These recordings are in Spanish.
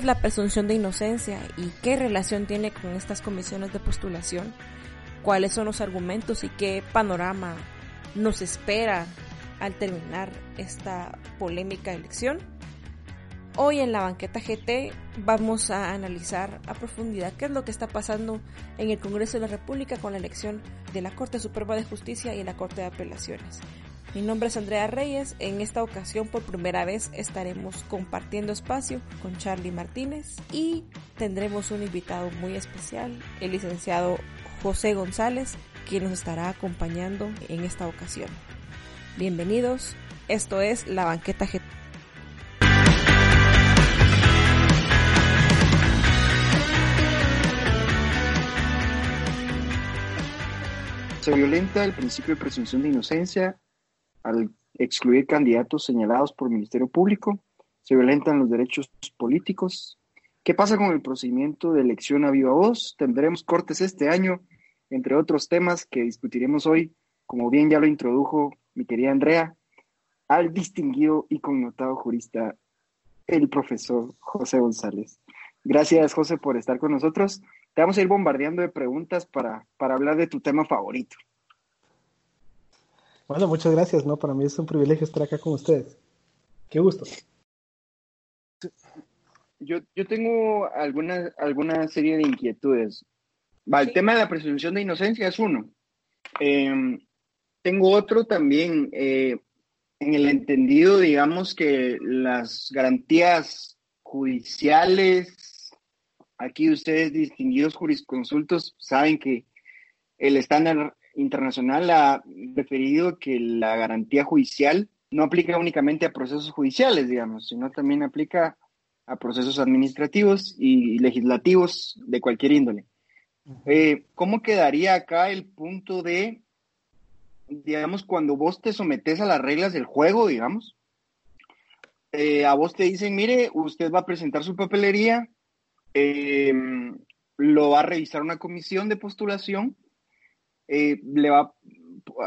¿Qué es la presunción de inocencia y qué relación tiene con estas comisiones de postulación? ¿Cuáles son los argumentos y qué panorama nos espera al terminar esta polémica elección? Hoy en la banqueta GT vamos a analizar a profundidad qué es lo que está pasando en el Congreso de la República con la elección de la Corte Suprema de Justicia y la Corte de Apelaciones. Mi nombre es Andrea Reyes. En esta ocasión, por primera vez, estaremos compartiendo espacio con Charlie Martínez y tendremos un invitado muy especial, el licenciado José González, quien nos estará acompañando en esta ocasión. Bienvenidos, esto es La Banqueta GT. Se violenta el principio de presunción de inocencia al excluir candidatos señalados por el Ministerio Público, se violentan los derechos políticos. ¿Qué pasa con el procedimiento de elección a viva voz? Tendremos cortes este año, entre otros temas que discutiremos hoy, como bien ya lo introdujo mi querida Andrea, al distinguido y connotado jurista, el profesor José González. Gracias, José, por estar con nosotros. Te vamos a ir bombardeando de preguntas para, para hablar de tu tema favorito. Bueno, muchas gracias, ¿no? Para mí es un privilegio estar acá con ustedes. Qué gusto. Yo, yo tengo alguna, alguna serie de inquietudes. Va, el tema de la presunción de inocencia es uno. Em, tengo otro también, eh, en el entendido, digamos, que las garantías judiciales, aquí ustedes distinguidos jurisconsultos saben que el estándar internacional ha referido que la garantía judicial no aplica únicamente a procesos judiciales, digamos, sino también aplica a procesos administrativos y legislativos de cualquier índole. Eh, ¿Cómo quedaría acá el punto de, digamos, cuando vos te sometes a las reglas del juego, digamos? Eh, a vos te dicen, mire, usted va a presentar su papelería, eh, lo va a revisar una comisión de postulación eh, le, va,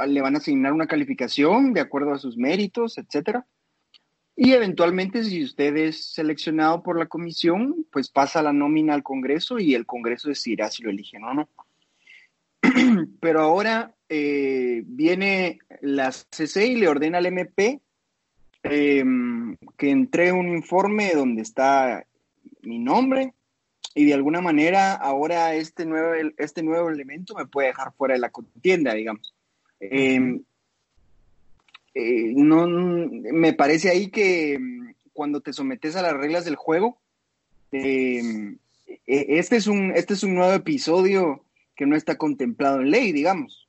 le van a asignar una calificación de acuerdo a sus méritos, etcétera. Y eventualmente, si usted es seleccionado por la comisión, pues pasa la nómina al Congreso y el Congreso decidirá si lo eligen o no. Pero ahora eh, viene la CC y le ordena al MP em, que entre un informe donde está mi nombre, y de alguna manera ahora este nuevo, este nuevo elemento me puede dejar fuera de la contienda, digamos. Em, eh, no, me parece ahí que mm, cuando te sometes a las reglas del juego, em, e, este, es un, este es un nuevo episodio que no está contemplado en ley, digamos.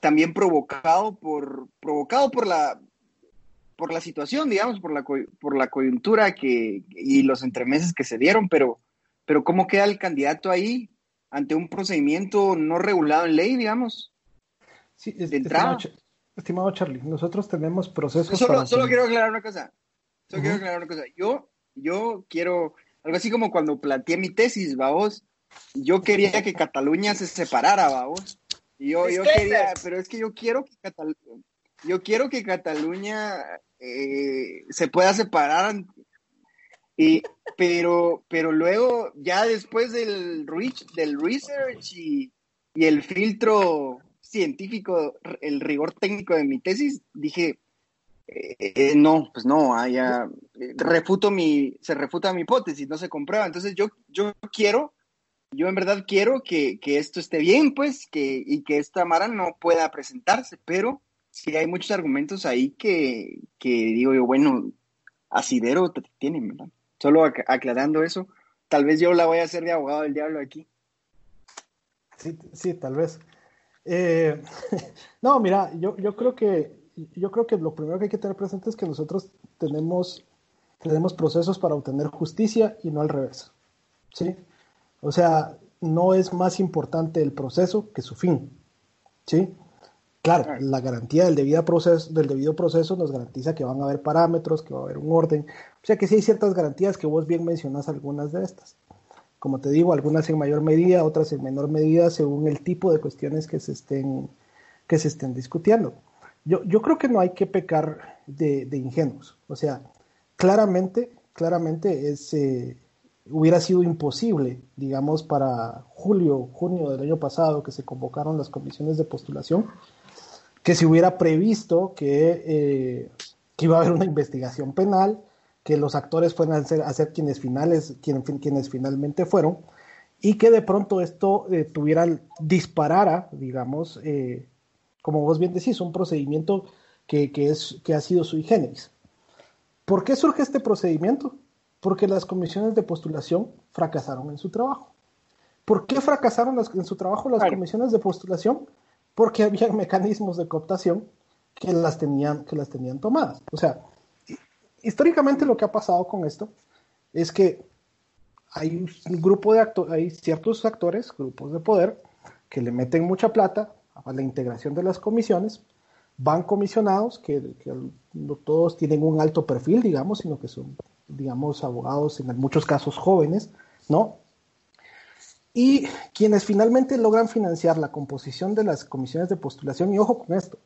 También provocado por, provocado por la, por la situación, digamos, por la, por la coyuntura que, y los entremeses que se dieron, pero, pero ¿cómo queda el candidato ahí ante un procedimiento no regulado en ley, digamos? Sí, de entrada. Estimado, Charlie, nosotros tenemos procesos. Solo, solo quiero aclarar una cosa. Solo quiero aclarar una cosa. Yo, yo quiero, algo así como cuando planteé mi tesis, vamos, yo quería que Cataluña se separara, vamos. Yo, yo quería, pero es que yo quiero que Cataluña, yo quiero que Cataluña eh, se pueda separar. Y, pero, pero luego, ya después del, del research y, el filtro científico, el rigor técnico de mi tesis, dije, eh, eh, no, pues no, haya, refuto mi, se refuta mi hipótesis, no se comprueba. Entonces yo, yo quiero, yo en verdad quiero que, que esto esté bien, pues, que, y que esta Mara no pueda presentarse, pero sí hay muchos argumentos ahí que, digo yo, bueno, asidero tienen, ¿verdad? Solo aclarando eso, tal vez yo la voy a hacer de abogado del diablo aquí. Sí, sí, tal vez. Eh, no, mira, yo, yo creo que yo creo que lo primero que hay que tener presente es que nosotros tenemos, tenemos procesos para obtener justicia y no al revés. ¿sí? O sea, no es más importante el proceso que su fin. ¿sí? Claro, la garantía del debido, proceso, del debido proceso nos garantiza que van a haber parámetros, que va a haber un orden. O sea que sí hay ciertas garantías que vos bien mencionas algunas de estas. Como te digo, algunas en mayor medida, otras en menor medida, según el tipo de cuestiones que se estén, que se estén discutiendo. Yo, yo creo que no hay que pecar de, de ingenuos. O sea, claramente, claramente es, eh, hubiera sido imposible, digamos, para julio, junio del año pasado, que se convocaron las comisiones de postulación, que se hubiera previsto que, eh, que iba a haber una investigación penal, que los actores fueran a ser, a ser quienes, finales, quien, quienes finalmente fueron, y que de pronto esto eh, tuviera, disparara, digamos, eh, como vos bien decís, un procedimiento que, que, es, que ha sido sui generis. ¿Por qué surge este procedimiento? Porque las comisiones de postulación fracasaron en su trabajo. ¿Por qué fracasaron las, en su trabajo las comisiones de postulación? Porque había mecanismos de cooptación que las tenían, que las tenían tomadas. O sea, históricamente lo que ha pasado con esto es que hay un grupo de actores, hay ciertos actores, grupos de poder, que le meten mucha plata a la integración de las comisiones, van comisionados, que, no todos tienen un alto perfil, digamos, sino que son, digamos, abogados en muchos casos jóvenes, ¿no? Y quienes finalmente logran financiar la composición de las comisiones de postulación, y ojo con esto,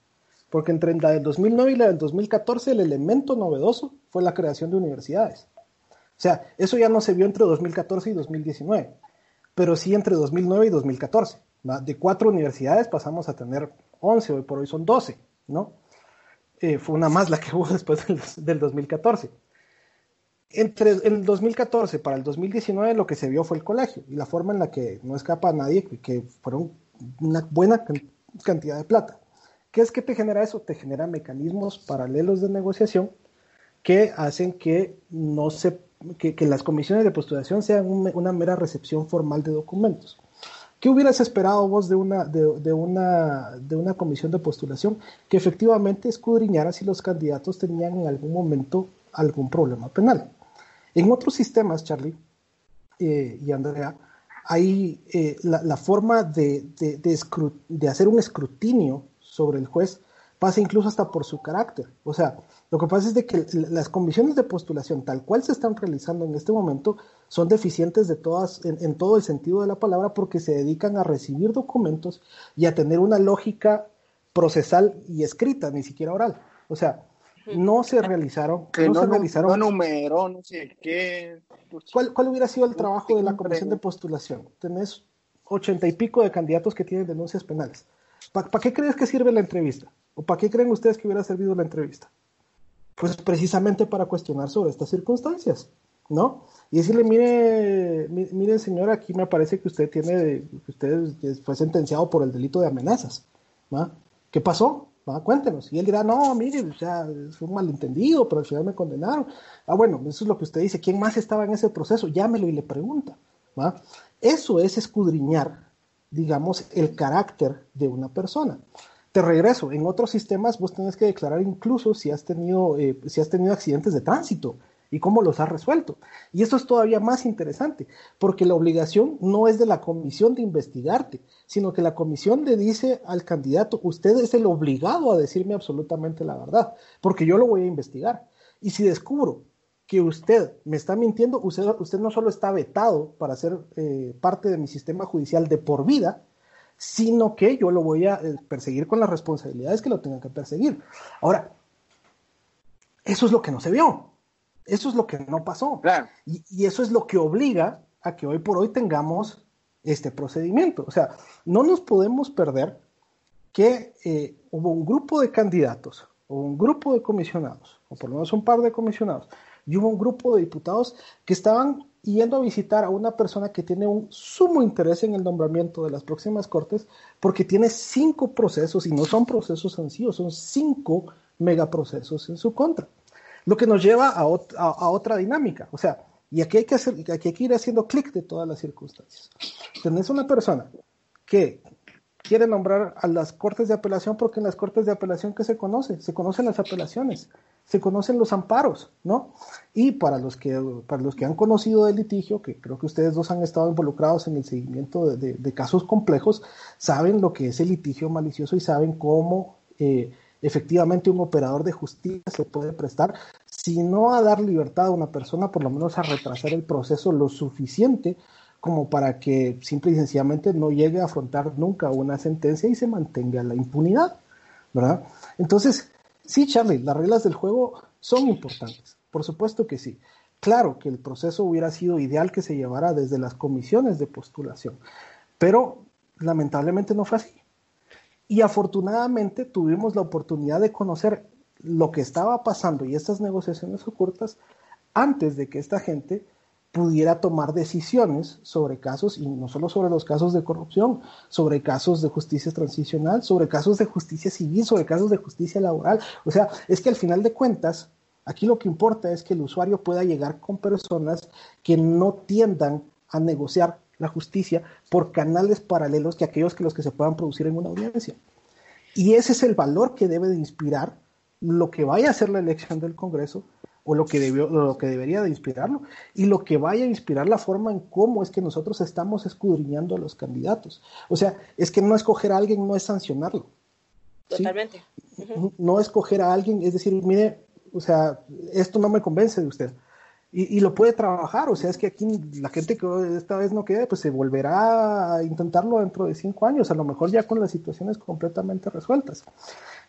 porque entre la del 2009 y la del 2014 el elemento novedoso fue la creación de universidades. O sea, eso ya no se vio entre 2014 y 2019, pero sí entre 2009 y 2014. De cuatro universidades pasamos a tener 11, hoy por hoy son 12, ¿no? Eh, fue una más la que hubo después del, 2014. Entre el 2014 para el 2019 lo que se vio fue el colegio y la forma en la que no escapa a nadie, que fueron una buena cantidad de plata. ¿Qué es que te genera eso? Te genera mecanismos paralelos de negociación que hacen que no se que, las comisiones de postulación sean una mera recepción formal de documentos. ¿Qué hubieras esperado vos de una, de, una, de una comisión de postulación que efectivamente escudriñara si los candidatos tenían en algún momento algún problema penal? En otros sistemas, Charlie eh, y Andrea, hay eh, la, forma de, de, hacer un escrutinio sobre el juez pasa incluso hasta por su carácter. O sea, lo que pasa es de que las comisiones de postulación tal cual se están realizando en este momento son deficientes de todas, en, todo el sentido de la palabra porque se dedican a recibir documentos y a tener una lógica procesal y escrita, ni siquiera oral. O sea, no se realizaron, no, se realizaron. No número, no sé qué. Pues, ¿Cuál, ¿Cuál hubiera sido el trabajo de la comisión de postulación? Tenés ochenta y pico de candidatos que tienen denuncias penales. ¿Para qué crees que sirve la entrevista? ¿O para qué creen ustedes que hubiera servido la entrevista? Pues precisamente para cuestionar sobre estas circunstancias, ¿no? Y decirle, mire, mire señora, aquí me parece que usted tiene, que usted fue sentenciado por el delito de amenazas, ¿va? ¿Qué pasó? ¿Va? Cuéntenos. Y él dirá, no, mire, o sea, fue un malentendido, pero al final me condenaron. Ah, bueno, eso es lo que usted dice. ¿Quién más estaba en ese proceso? Llámelo y le pregunta, ¿va? Eso es escudriñar digamos, el carácter de una persona. Te regreso, en otros sistemas vos tenés que declarar incluso si has tenido, eh, si has tenido accidentes de tránsito y cómo los has resuelto. Y esto es todavía más interesante, porque la obligación no es de la comisión de investigarte, sino que la comisión le dice al candidato, usted es el obligado a decirme absolutamente la verdad, porque yo lo voy a investigar. Y si descubro que usted me está mintiendo, usted, usted no solo está vetado para ser eh, parte de mi sistema judicial de por vida, sino que yo lo voy a eh, perseguir con las responsabilidades que lo tengan que perseguir. Ahora, eso es lo que no se vio, eso es lo que no pasó. Y, eso es lo que obliga a que hoy por hoy tengamos este procedimiento. O sea, no nos podemos perder que eh, hubo un grupo de candidatos o un grupo de comisionados, o por lo menos un par de comisionados, y hubo un grupo de diputados que estaban yendo a visitar a una persona que tiene un sumo interés en el nombramiento de las próximas cortes porque tiene cinco procesos y no son procesos sencillos, son cinco megaprocesos en su contra. Lo que nos lleva a, a, otra dinámica. O sea, y aquí hay que, hacer, aquí hay que ir haciendo clic de todas las circunstancias. Tenés una persona que quiere nombrar a las cortes de apelación porque en las cortes de apelación que se conoce, se conocen las apelaciones, se conocen los amparos, ¿no? Y para los que para los que han conocido el litigio, que creo que ustedes dos han estado involucrados en el seguimiento de, casos complejos, saben lo que es el litigio malicioso y saben cómo eh, efectivamente un operador de justicia se puede prestar, si no a dar libertad a una persona, por lo menos a retrasar el proceso lo suficiente como para que simple y sencillamente no llegue a afrontar nunca una sentencia y se mantenga la impunidad, ¿verdad? Entonces, sí, Charlie, las reglas del juego son importantes, por supuesto que sí, claro que el proceso hubiera sido ideal que se llevara desde las comisiones de postulación, pero lamentablemente no fue así. Y afortunadamente tuvimos la oportunidad de conocer lo que estaba pasando y estas negociaciones ocultas antes de que esta gente pudiera tomar decisiones sobre casos, y no solo sobre los casos de corrupción, sobre casos de justicia transicional, sobre casos de justicia civil, sobre casos de justicia laboral. O sea, es que al final de cuentas, aquí lo que importa es que el usuario pueda llegar con personas que no tiendan a negociar la justicia por canales paralelos que aquellos que los que se puedan producir en una audiencia. Y ese es el valor que debe de inspirar lo que vaya a ser la elección del Congreso o lo que, debió, lo que debería de inspirarlo y lo que vaya a inspirar la forma en cómo es que nosotros estamos escudriñando a los candidatos. O sea, es que no escoger a alguien no es sancionarlo. Totalmente. No escoger a alguien, es decir, mire, o sea, esto no me convence de usted. Y, lo puede trabajar, o sea, es que aquí la gente que esta vez no quede, pues se volverá a intentarlo dentro de cinco años, a lo mejor ya con las situaciones completamente resueltas.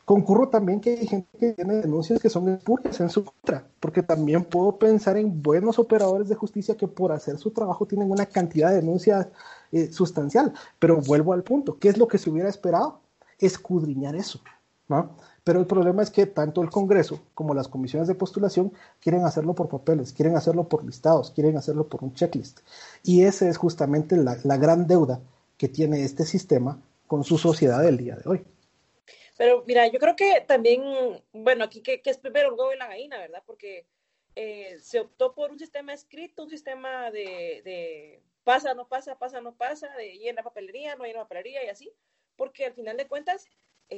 Concurro también que hay gente que tiene denuncias que son espurias en su contra, porque también puedo pensar en buenos operadores de justicia que por hacer su trabajo tienen una cantidad de denuncias eh, sustancial. Pero vuelvo al punto, ¿qué es lo que se hubiera esperado? Escudriñar eso, ¿no? Pero el problema es que tanto el Congreso como las comisiones de postulación quieren hacerlo por papeles, quieren hacerlo por listados, quieren hacerlo por un checklist. Y esa es justamente la, la gran deuda que tiene este sistema con su sociedad del día de hoy. Pero mira, yo creo que también, bueno, aquí que, es primero el huevo y la gallina, ¿verdad? Porque eh, se optó por un sistema escrito, un sistema de, de, pasa, no pasa, pasa, no pasa, de llena papelería, no llena papelería y así, porque al final de cuentas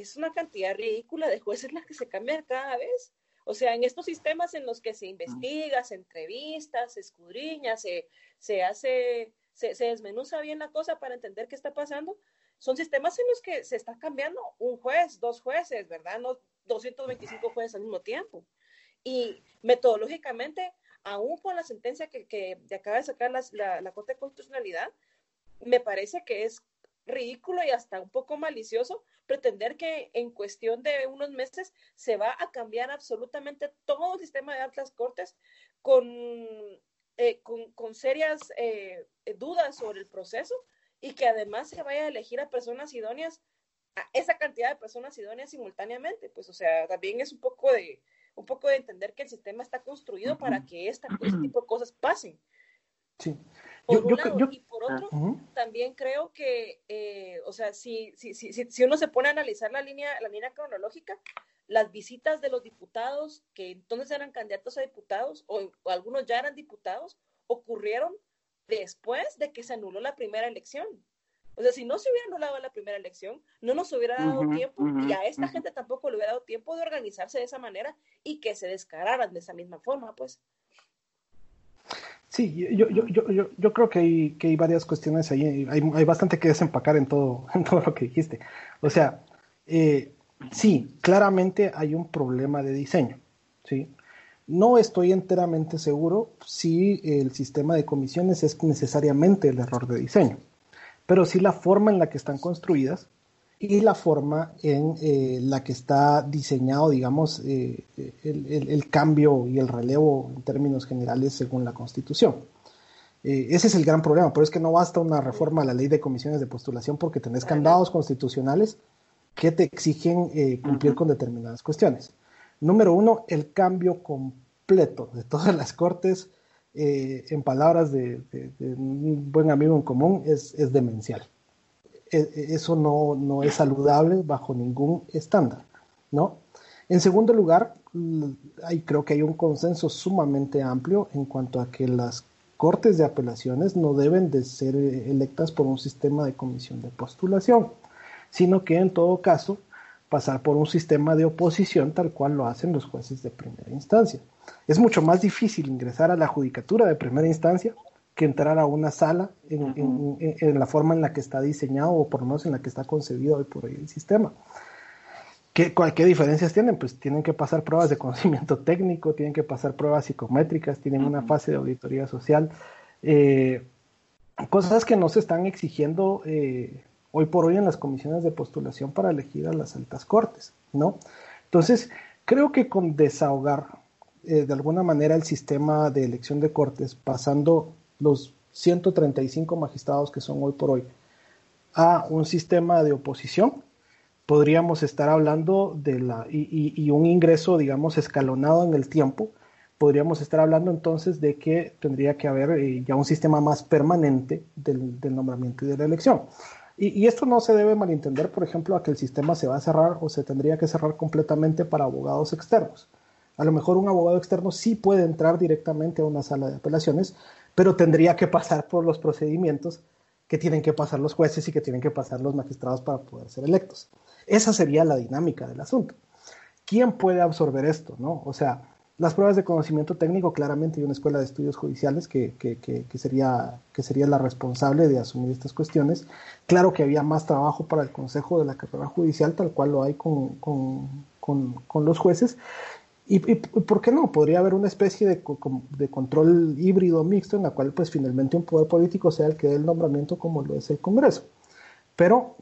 es una cantidad ridícula de jueces las que se cambian cada vez. O sea, en estos sistemas en los que se investiga, se entrevista, se escudriña, se, se hace, se, desmenuza bien la cosa para entender qué está pasando, son sistemas en los que se está cambiando un juez, dos jueces, ¿verdad? No 225 jueces al mismo tiempo. Y metodológicamente, aún con la sentencia que, que acaba de sacar la, la, Corte de Constitucionalidad, me parece que es ridículo y hasta un poco malicioso pretender que en cuestión de unos meses se va a cambiar absolutamente todo el sistema de altas cortes con, eh, con, con, serias eh, dudas sobre el proceso y que además se vaya a elegir a personas idóneas, a esa cantidad de personas idóneas simultáneamente, pues o sea, también es un poco de, un poco de entender que el sistema está construido para que este tipo de cosas pasen. Sí. Por un lado, y por otro, también creo que, eh, o sea, si, si, si, si, uno se pone a analizar la línea, la línea cronológica, las visitas de los diputados, que entonces eran candidatos a diputados, o, o algunos ya eran diputados, ocurrieron después de que se anuló la primera elección. O sea, si no se hubiera anulado la primera elección, no nos hubiera dado tiempo y a esta gente tampoco le hubiera dado tiempo de organizarse de esa manera y que se descararan de esa misma forma, pues. Sí, yo, yo, yo, yo, creo que hay, que hay varias cuestiones ahí, hay, hay bastante que desempacar en todo, en todo lo que dijiste. O sea, eh, sí, claramente hay un problema de diseño, ¿sí? No estoy enteramente seguro si el sistema de comisiones es necesariamente el error de diseño, pero sí la forma en la que están construidas y la forma en eh, la que está diseñado, digamos, eh, el, cambio y el relevo en términos generales según la Constitución. Eh, ese es el gran problema, pero es que no basta una reforma a la ley de comisiones de postulación porque tenés candados constitucionales que te exigen cumplir con determinadas cuestiones. Número uno, el cambio completo de todas las cortes, en palabras de, un buen amigo en común, es, demencial. Eso no, es saludable bajo ningún estándar, ¿no? En segundo lugar, hay, creo que hay un consenso sumamente amplio en cuanto a que las cortes de apelaciones no deben de ser electas por un sistema de comisión de postulación, sino que en todo caso pasar por un sistema de oposición tal cual lo hacen los jueces de primera instancia. Es mucho más difícil ingresar a la judicatura de primera instancia que entrar a una sala en, la forma en la que está diseñado o por lo menos en la que está concebido hoy por hoy el sistema. ¿Qué, ¿Qué diferencias tienen? Pues tienen que pasar pruebas de conocimiento técnico, tienen que pasar pruebas psicométricas, tienen una fase de auditoría social, eh, cosas que no se están exigiendo eh, hoy por hoy en las comisiones de postulación para elegir a las altas cortes, ¿no? Entonces, creo que con desahogar eh, de alguna manera el sistema de elección de cortes, pasando los 135 magistrados que son hoy por hoy a un sistema de oposición, podríamos estar hablando de la, y, un ingreso, digamos, escalonado en el tiempo, podríamos estar hablando entonces de que tendría que haber eh, ya un sistema más permanente del, nombramiento y de la elección. Y, esto no se debe malentender, por ejemplo, a que el sistema se va a cerrar o se tendría que cerrar completamente para abogados externos. A lo mejor un abogado externo sí puede entrar directamente a una sala de apelaciones, pero tendría que pasar por los procedimientos que tienen que pasar los jueces y que tienen que pasar los magistrados para poder ser electos. Esa sería la dinámica del asunto. ¿Quién puede absorber esto? ¿no? O sea, las pruebas de conocimiento técnico, claramente hay una escuela de estudios judiciales que, sería, que sería la responsable de asumir estas cuestiones. Claro que había más trabajo para el Consejo de la Carrera Judicial, tal cual lo hay con, los jueces. Y, por qué no? Podría haber una especie de, de, control híbrido mixto en la cual pues finalmente un poder político sea el que dé el nombramiento como lo es el Congreso. Pero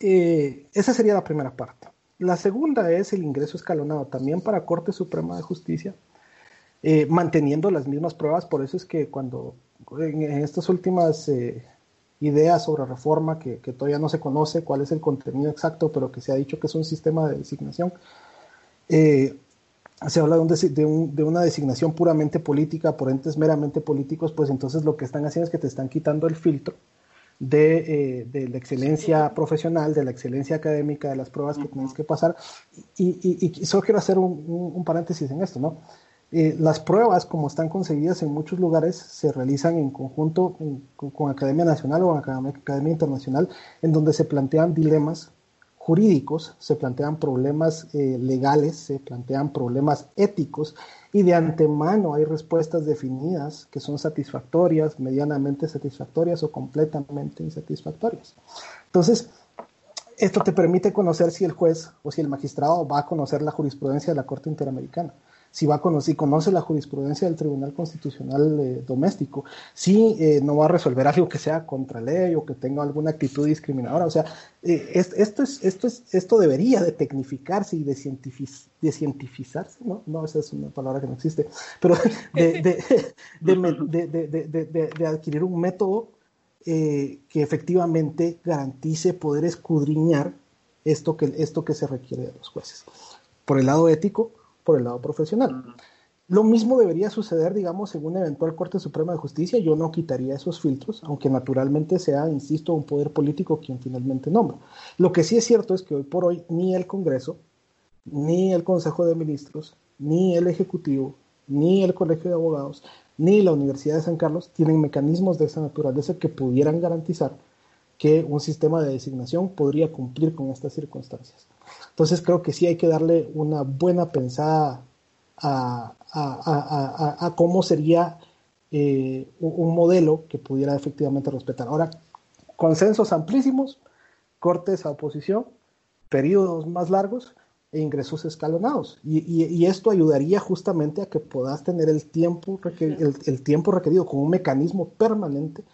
eh, esa sería la primera parte. La segunda es el ingreso escalonado también para Corte Suprema de Justicia, eh, manteniendo las mismas pruebas. Por eso es que cuando en, estas últimas eh, ideas sobre reforma, que, todavía no se conoce cuál es el contenido exacto, pero que se ha dicho que es un sistema de designación, eh, se habla de, una designación puramente política por entes meramente políticos, pues entonces lo que están haciendo es que te están quitando el filtro eh, de, la excelencia profesional, de la excelencia académica, de las pruebas que tienes que pasar. Y, solo quiero hacer un, paréntesis en esto, ¿no? Eh, las pruebas, como están concebidas en muchos lugares, se realizan en conjunto con, Academia Nacional o Academia Internacional, en donde se plantean dilemas jurídicos, se plantean problemas eh, legales, se plantean problemas éticos y de antemano hay respuestas definidas que son satisfactorias, medianamente satisfactorias o completamente insatisfactorias. Entonces, esto te permite conocer si el juez o si el magistrado va a conocer la jurisprudencia de la Corte Interamericana si va a conocer, conoce la jurisprudencia del Tribunal Constitucional eh, Doméstico, si eh, no va a resolver algo que sea contra ley o que tenga alguna actitud discriminadora. O sea, eh, esto, es, esto, es, esto debería de tecnificarse y de, de cientificarse, ¿no? No, esa es una palabra que no existe, pero de, de adquirir un método que efectivamente garantice poder escudriñar esto que, esto que se requiere de los jueces. Por el lado ético, por el lado profesional. Lo mismo debería suceder, digamos, en una eventual Corte Suprema de Justicia. Yo no quitaría esos filtros, aunque naturalmente sea, insisto, un poder político quien finalmente nombra. Lo que sí es cierto es que hoy por hoy ni el Congreso, ni el Consejo de Ministros, ni el Ejecutivo, ni el Colegio de Abogados, ni la Universidad de San Carlos tienen mecanismos de esa naturaleza que pudieran garantizar que un sistema de designación podría cumplir con estas circunstancias. Entonces creo que sí hay que darle una buena pensada a, cómo sería eh, un modelo que pudiera efectivamente respetar. Ahora, consensos amplísimos, cortes a oposición, periodos más largos e ingresos escalonados. Y, esto ayudaría justamente a que puedas tener el tiempo, el tiempo requerido con un mecanismo permanente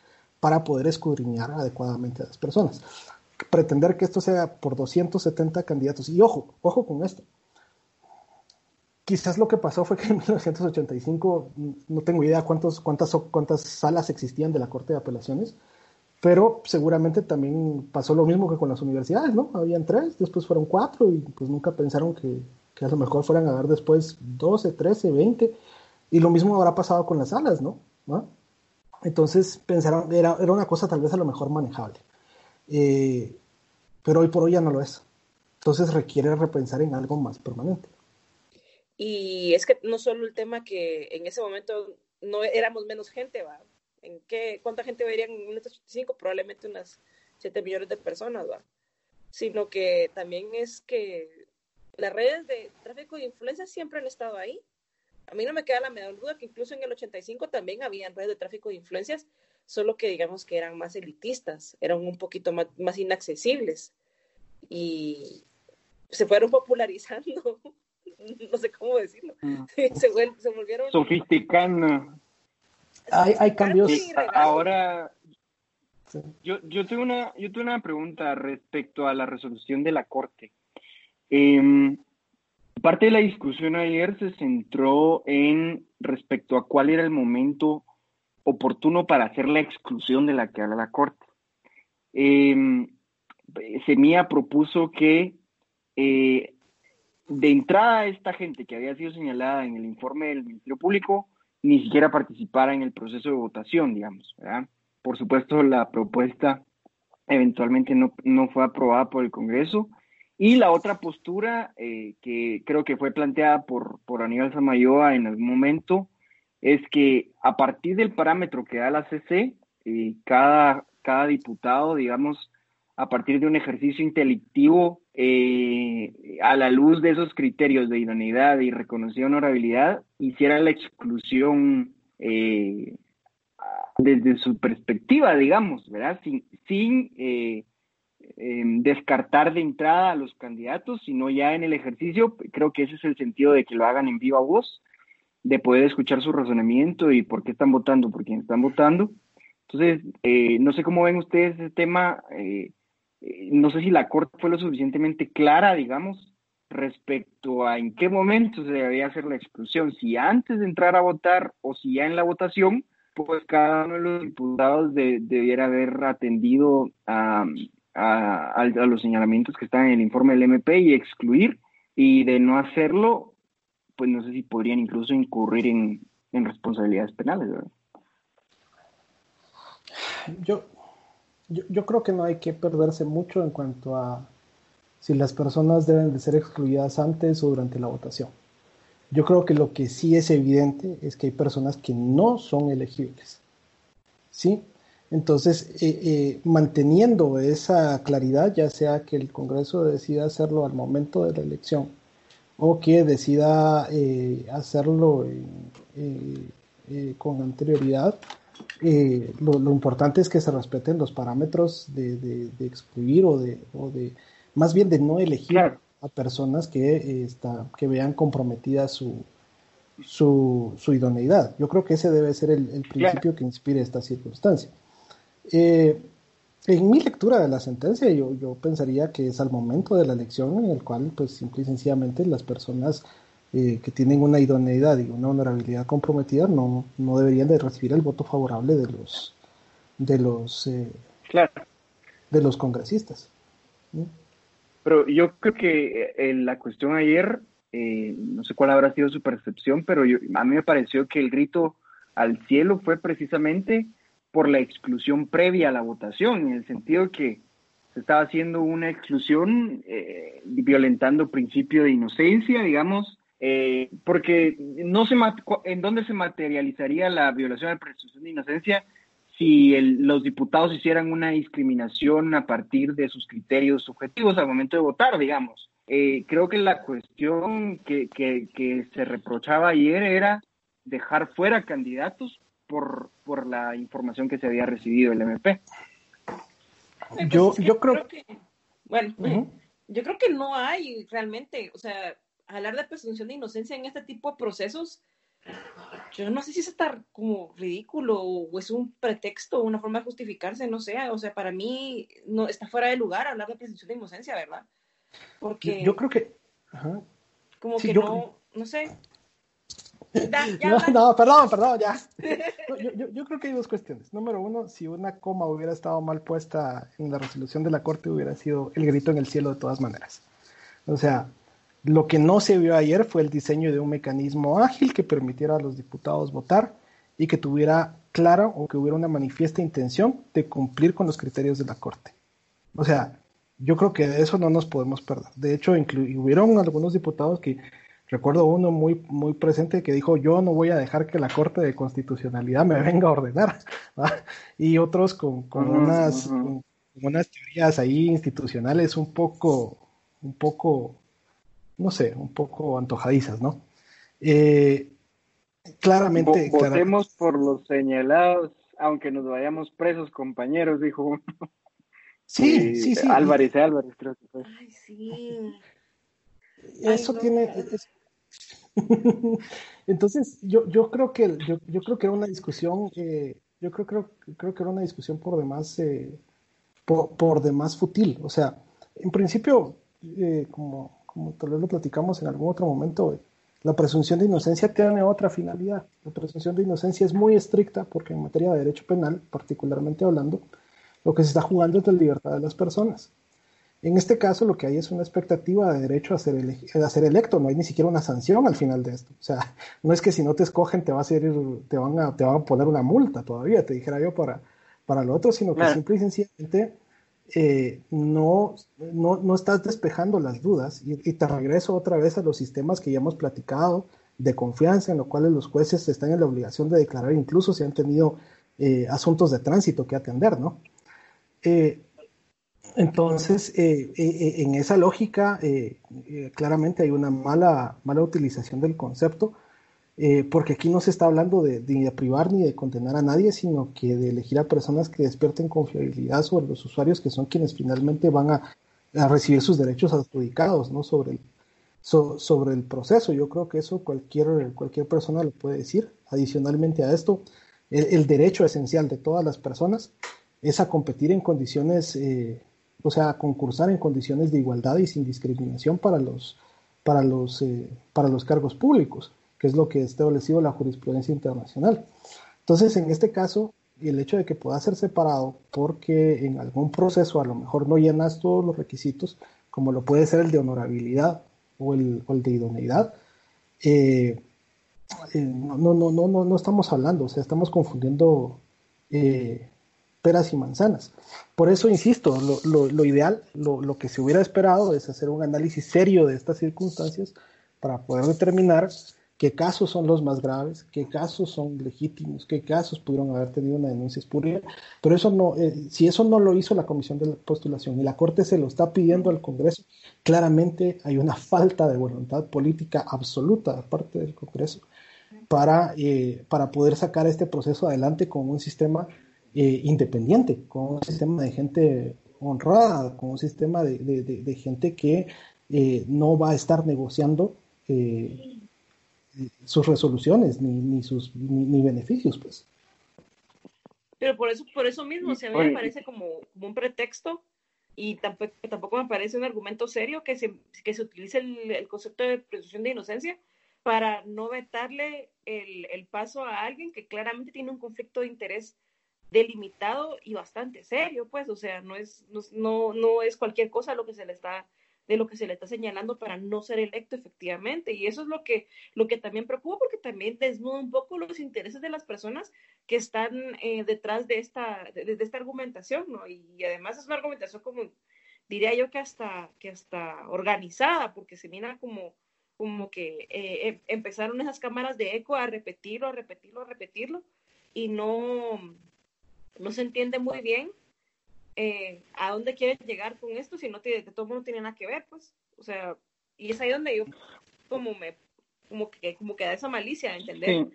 para poder escudriñar adecuadamente a las personas pretender que esto sea por 270 candidatos. Y ojo, ojo con esto. Quizás lo que pasó fue que en 1985, no tengo idea cuántos, cuántas, cuántas salas existían de la Corte de Apelaciones, pero seguramente también pasó lo mismo que con las universidades, ¿no? Habían tres, después fueron cuatro y pues nunca pensaron que, que a lo mejor fueran a dar después 12, 13, 20. Y lo mismo habrá pasado con las salas, ¿no? Entonces pensaron, era, era una cosa tal vez a lo mejor manejable. Eh, pero hoy por hoy ya no lo es. Entonces requiere repensar en algo más permanente. Y es que no solo el tema que en ese momento no éramos menos gente, ¿va? ¿En qué, ¿Cuánta gente verían en 1985? Probablemente unas 7 millones de personas, ¿va? Sino que también es que las redes de tráfico de influencia siempre han estado ahí. A mí no me queda la menor duda que incluso en el 85 también habían redes de tráfico de influencias solo que digamos que eran más elitistas, eran un poquito más, inaccesibles y se fueron popularizando, no sé cómo decirlo, mm. se, volvieron... Sofisticando. Hay, cambios. ahora, yo, yo, tengo una, yo tengo una pregunta respecto a la resolución de la Corte. Em, Parte de la discusión ayer se centró en respecto a cuál era el momento oportuno para hacer la exclusión de la que habla la Corte. Eh, propuso que eh, de entrada esta gente que había sido señalada en el informe del Ministerio Público ni siquiera participara en el proceso de votación, digamos. Por supuesto, la propuesta eventualmente no, no fue aprobada por el Congreso y la otra postura eh, que creo que fue planteada por, por Aníbal Samayoa en algún momento es que a partir del parámetro que da la CC, eh, cada, cada diputado, digamos, a partir de un ejercicio intelectivo eh, a la luz de esos criterios de idoneidad y reconocida honorabilidad, hiciera la exclusión desde su perspectiva, digamos, ¿verdad? Sin, sin Em, descartar de entrada a los candidatos, sino ya en el ejercicio, creo que ese es el sentido de que lo hagan en viva voz, de poder escuchar su razonamiento y por qué están votando, por quién están votando. Entonces, eh, no sé cómo ven ustedes ese tema, eh, eh, no sé si la Corte fue lo suficientemente clara, digamos, respecto a en qué momento se debía hacer la exclusión, si antes de entrar a votar o si ya en la votación, pues cada uno de los diputados debiera haber atendido a, a, los señalamientos que están en el informe del MP y excluir, y de no hacerlo, pues no sé si podrían incluso incurrir en, responsabilidades penales. Yo, yo, yo, creo que no hay que perderse mucho en cuanto a si las personas deben de ser excluidas antes o durante la votación. Yo creo que lo que sí es evidente es que hay personas que no son elegibles. ¿Sí? Entonces, eh, eh, manteniendo esa claridad, ya sea que el Congreso decida hacerlo al momento de la elección o que decida eh, hacerlo con anterioridad, lo, importante es que se respeten los parámetros de, excluir o de, o de, más bien de no elegir a personas que, está, que vean comprometida su, su, su, idoneidad. Yo creo que ese debe ser el, principio que inspire esta circunstancia. Eh, en mi lectura de la sentencia, yo, yo pensaría que es al momento de la elección en el cual, pues, simple y sencillamente las personas eh, que tienen una idoneidad y una honorabilidad comprometida no, no deberían de recibir el voto favorable de los de los eh, de los congresistas. Pero yo creo que en la cuestión ayer, no sé cuál habrá sido su percepción, pero yo, a mí me pareció que el grito al cielo fue precisamente por la exclusión previa a la votación, en el sentido que se estaba haciendo una exclusión eh, violentando principio de inocencia, digamos, eh, porque no se en dónde se materializaría la violación de la presunción de inocencia si los diputados hicieran una discriminación a partir de sus criterios subjetivos al momento de votar, digamos. Eh, creo que la cuestión que se reprochaba ayer era dejar fuera candidatos por, por la información que se había recibido el MP. Pues yo, yo creo, que, bueno, yo creo que no hay realmente, o sea, hablar de presunción de inocencia en este tipo de procesos, yo no sé si es estar como ridículo o es un pretexto una forma de justificarse, no sé, o sea, para mí no está fuera de lugar hablar de presunción de inocencia, ¿verdad? Porque yo, creo que como que no, no sé, no, perdón, perdón, ya. Yo, creo que hay dos cuestiones. Número uno, si una coma hubiera estado mal puesta en la resolución de la Corte, hubiera sido el grito en el cielo de todas maneras. O sea, lo que no se vio ayer fue el diseño de un mecanismo ágil que permitiera a los diputados votar y que tuviera clara o que hubiera una manifiesta intención de cumplir con los criterios de la Corte. O sea, yo creo que de eso no nos podemos perder. De hecho, hubieron algunos diputados que Recuerdo uno muy, muy presente que dijo, yo no voy a dejar que la Corte de Constitucionalidad me venga a ordenar. Y otros con, unas, unas teorías ahí institucionales un poco, un poco, no sé, un poco antojadizas, ¿no? Eh, claramente... votemos por los señalados, aunque nos vayamos presos, compañeros, dijo uno. Sí, sí, sí. Álvarez, Álvarez, creo que fue. Ay, sí. Eso tiene, Entonces, yo, yo creo que yo, yo, creo que era una discusión, eh, yo creo, creo, creo que era una discusión por demás, eh, por, demás futil. O sea, en principio, eh, como, como tal vez lo platicamos en algún otro momento, la presunción de inocencia tiene otra finalidad. La presunción de inocencia es muy estricta porque en materia de derecho penal, particularmente hablando, lo que se está jugando es la libertad de las personas. En este caso, lo que hay es una expectativa de derecho a ser, a ser electo, no hay ni siquiera una sanción al final de esto. O sea, no es que si no te escogen te, va a ser, te, van, a, te van a poner una multa todavía, te dijera yo, para, para lo otro, sino que simple y sencillamente eh, no, no, no, estás despejando las dudas y, te regreso otra vez a los sistemas que ya hemos platicado de confianza, en los cuales los jueces están en la obligación de declarar incluso si han tenido eh, asuntos de tránsito que atender, ¿no? Eh, entonces, eh, eh, en esa lógica, claramente hay una mala, mala utilización del concepto, porque aquí no se está hablando de, ni de privar ni de condenar a nadie, sino que de elegir a personas que despierten confiabilidad sobre los usuarios, que son quienes finalmente van a, recibir sus derechos adjudicados ¿no? sobre, el, sobre el proceso. Yo creo que eso cualquier, cualquier persona lo puede decir. Adicionalmente a esto, el derecho esencial de todas las personas es a competir en condiciones, eh, o sea, concursar en condiciones de igualdad y sin discriminación para los, para los, eh, para los cargos públicos, que es lo que ha establecido la jurisprudencia internacional. Entonces, en este caso, el hecho de que pueda ser separado porque en algún proceso a lo mejor no llenas todos los requisitos, como lo puede ser el de honorabilidad o el, de idoneidad, eh, no, no, no, no, no estamos hablando, o sea, estamos confundiendo peras y manzanas. Por eso, insisto, lo, ideal, lo, que se hubiera esperado es hacer un análisis serio de estas circunstancias para poder determinar qué casos son los más graves, qué casos son legítimos, qué casos pudieron haber tenido una denuncia espuria. Pero eso no, eh, si eso no lo hizo la Comisión de Postulación y la Corte se lo está pidiendo al Congreso, claramente hay una falta de voluntad política absoluta de parte del Congreso para, eh, para poder sacar este proceso adelante con un sistema eh, independiente, con un sistema de gente honrada, con un sistema de, gente que eh, no va a estar negociando eh, sus resoluciones ni, ni sus ni, beneficios, pues. Pero por eso, por eso mismo, a mí me parece como, un pretexto y tampoco, tampoco me parece un argumento serio que se, que se utilice el, concepto de presunción de inocencia para no vetarle el, el, paso a alguien que claramente tiene un conflicto de interés delimitado y bastante serio, pues, o sea, no es, no, no es cualquier cosa lo que se le está de lo que se le está señalando para no ser electo efectivamente. Y eso es lo que, lo que también preocupa porque también desnuda un poco los intereses de las personas que están eh, detrás de esta, de, esta argumentación, ¿no? Y, además es una argumentación como, diría yo que hasta, que hasta organizada, porque se mira como, como que eh, em, empezaron esas cámaras de eco a repetirlo, a repetirlo, a repetirlo, y no, no se entiende muy bien eh, a dónde quieren llegar con esto si no tiene, de todo no tiene nada que ver, pues, o sea, y es ahí donde yo como me, como que, como que da esa malicia, entender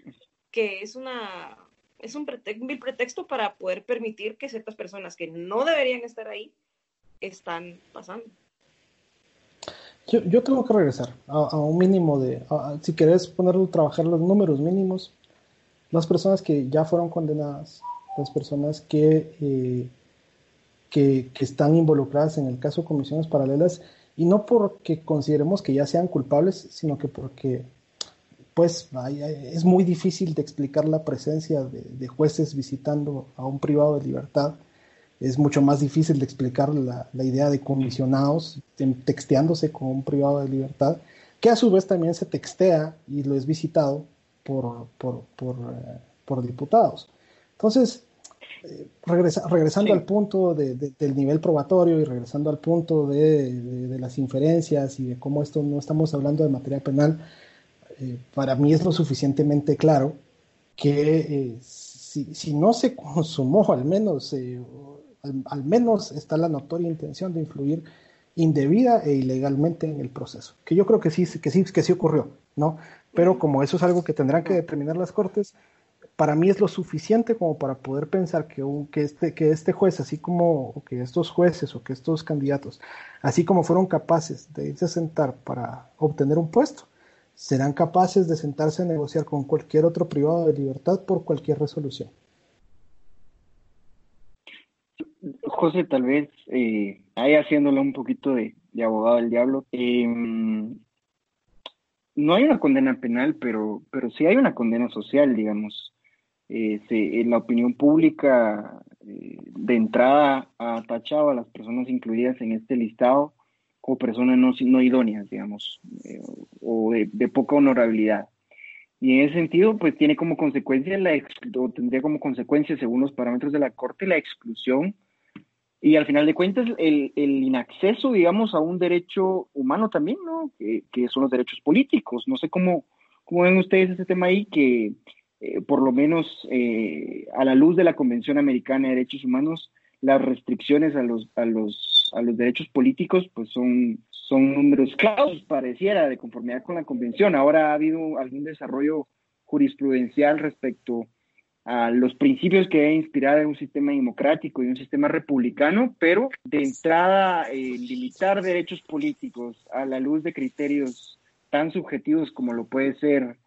que es una, es un pretexto para poder permitir que ciertas personas que no deberían estar ahí están pasando. Yo, yo tengo que regresar a, un mínimo de, si querés ponerlo, trabajar los números mínimos, las personas que ya fueron condenadas las personas eh, que, que, están involucradas en el caso de comisiones paralelas y no porque consideremos que ya sean culpables, sino que porque pues es muy difícil de explicar la presencia de, jueces visitando a un privado de libertad. Es mucho más difícil de explicar la, idea de comisionados texteándose con un privado de libertad, que a su vez también se textea y lo es visitado por, por, por, eh, por diputados. Entonces, eh, regresando al punto del nivel probatorio y regresando al punto de, las inferencias y de cómo esto no estamos hablando de materia penal, eh, para mí es lo suficientemente claro que eh, si, no se consumó, al menos, al, menos está la notoria intención de influir indebida e ilegalmente en el proceso, que yo creo que sí, que sí, que sí ocurrió, ¿no? Pero como eso es algo que tendrán que determinar las cortes, para mí es lo suficiente como para poder pensar que, este, que este juez, así como que estos jueces o que estos candidatos, así como fueron capaces de irse a sentar para obtener un puesto, serán capaces de sentarse a negociar con cualquier otro privado de libertad por cualquier resolución. José, tal vez eh, ahí haciéndole un poquito de, de abogado del diablo. Em, no hay una condena penal, pero, pero sí hay una condena social, digamos. Eh, en la opinión pública eh, de entrada ha tachado a las personas incluidas en este listado como personas no, no idóneas, digamos, eh, o de, poca honorabilidad. Y en ese sentido, pues tiene como consecuencia, la o tendría como consecuencia, según los parámetros de la Corte, la exclusión y al final de cuentas el, el inacceso, digamos, a un derecho humano también, ¿no? Que, que son los derechos políticos. No sé cómo, cómo ven ustedes ese tema ahí, que eh, por lo menos eh, a la luz de la Convención Americana de Derechos Humanos, las restricciones a los, a los, a los derechos políticos pues son, son números claros, pareciera, de conformidad con la Convención. Ahora ha habido algún desarrollo jurisprudencial respecto a los principios que debe inspirar un sistema democrático y un sistema republicano, pero de entrada eh, limitar derechos políticos a la luz de criterios tan subjetivos como lo puede ser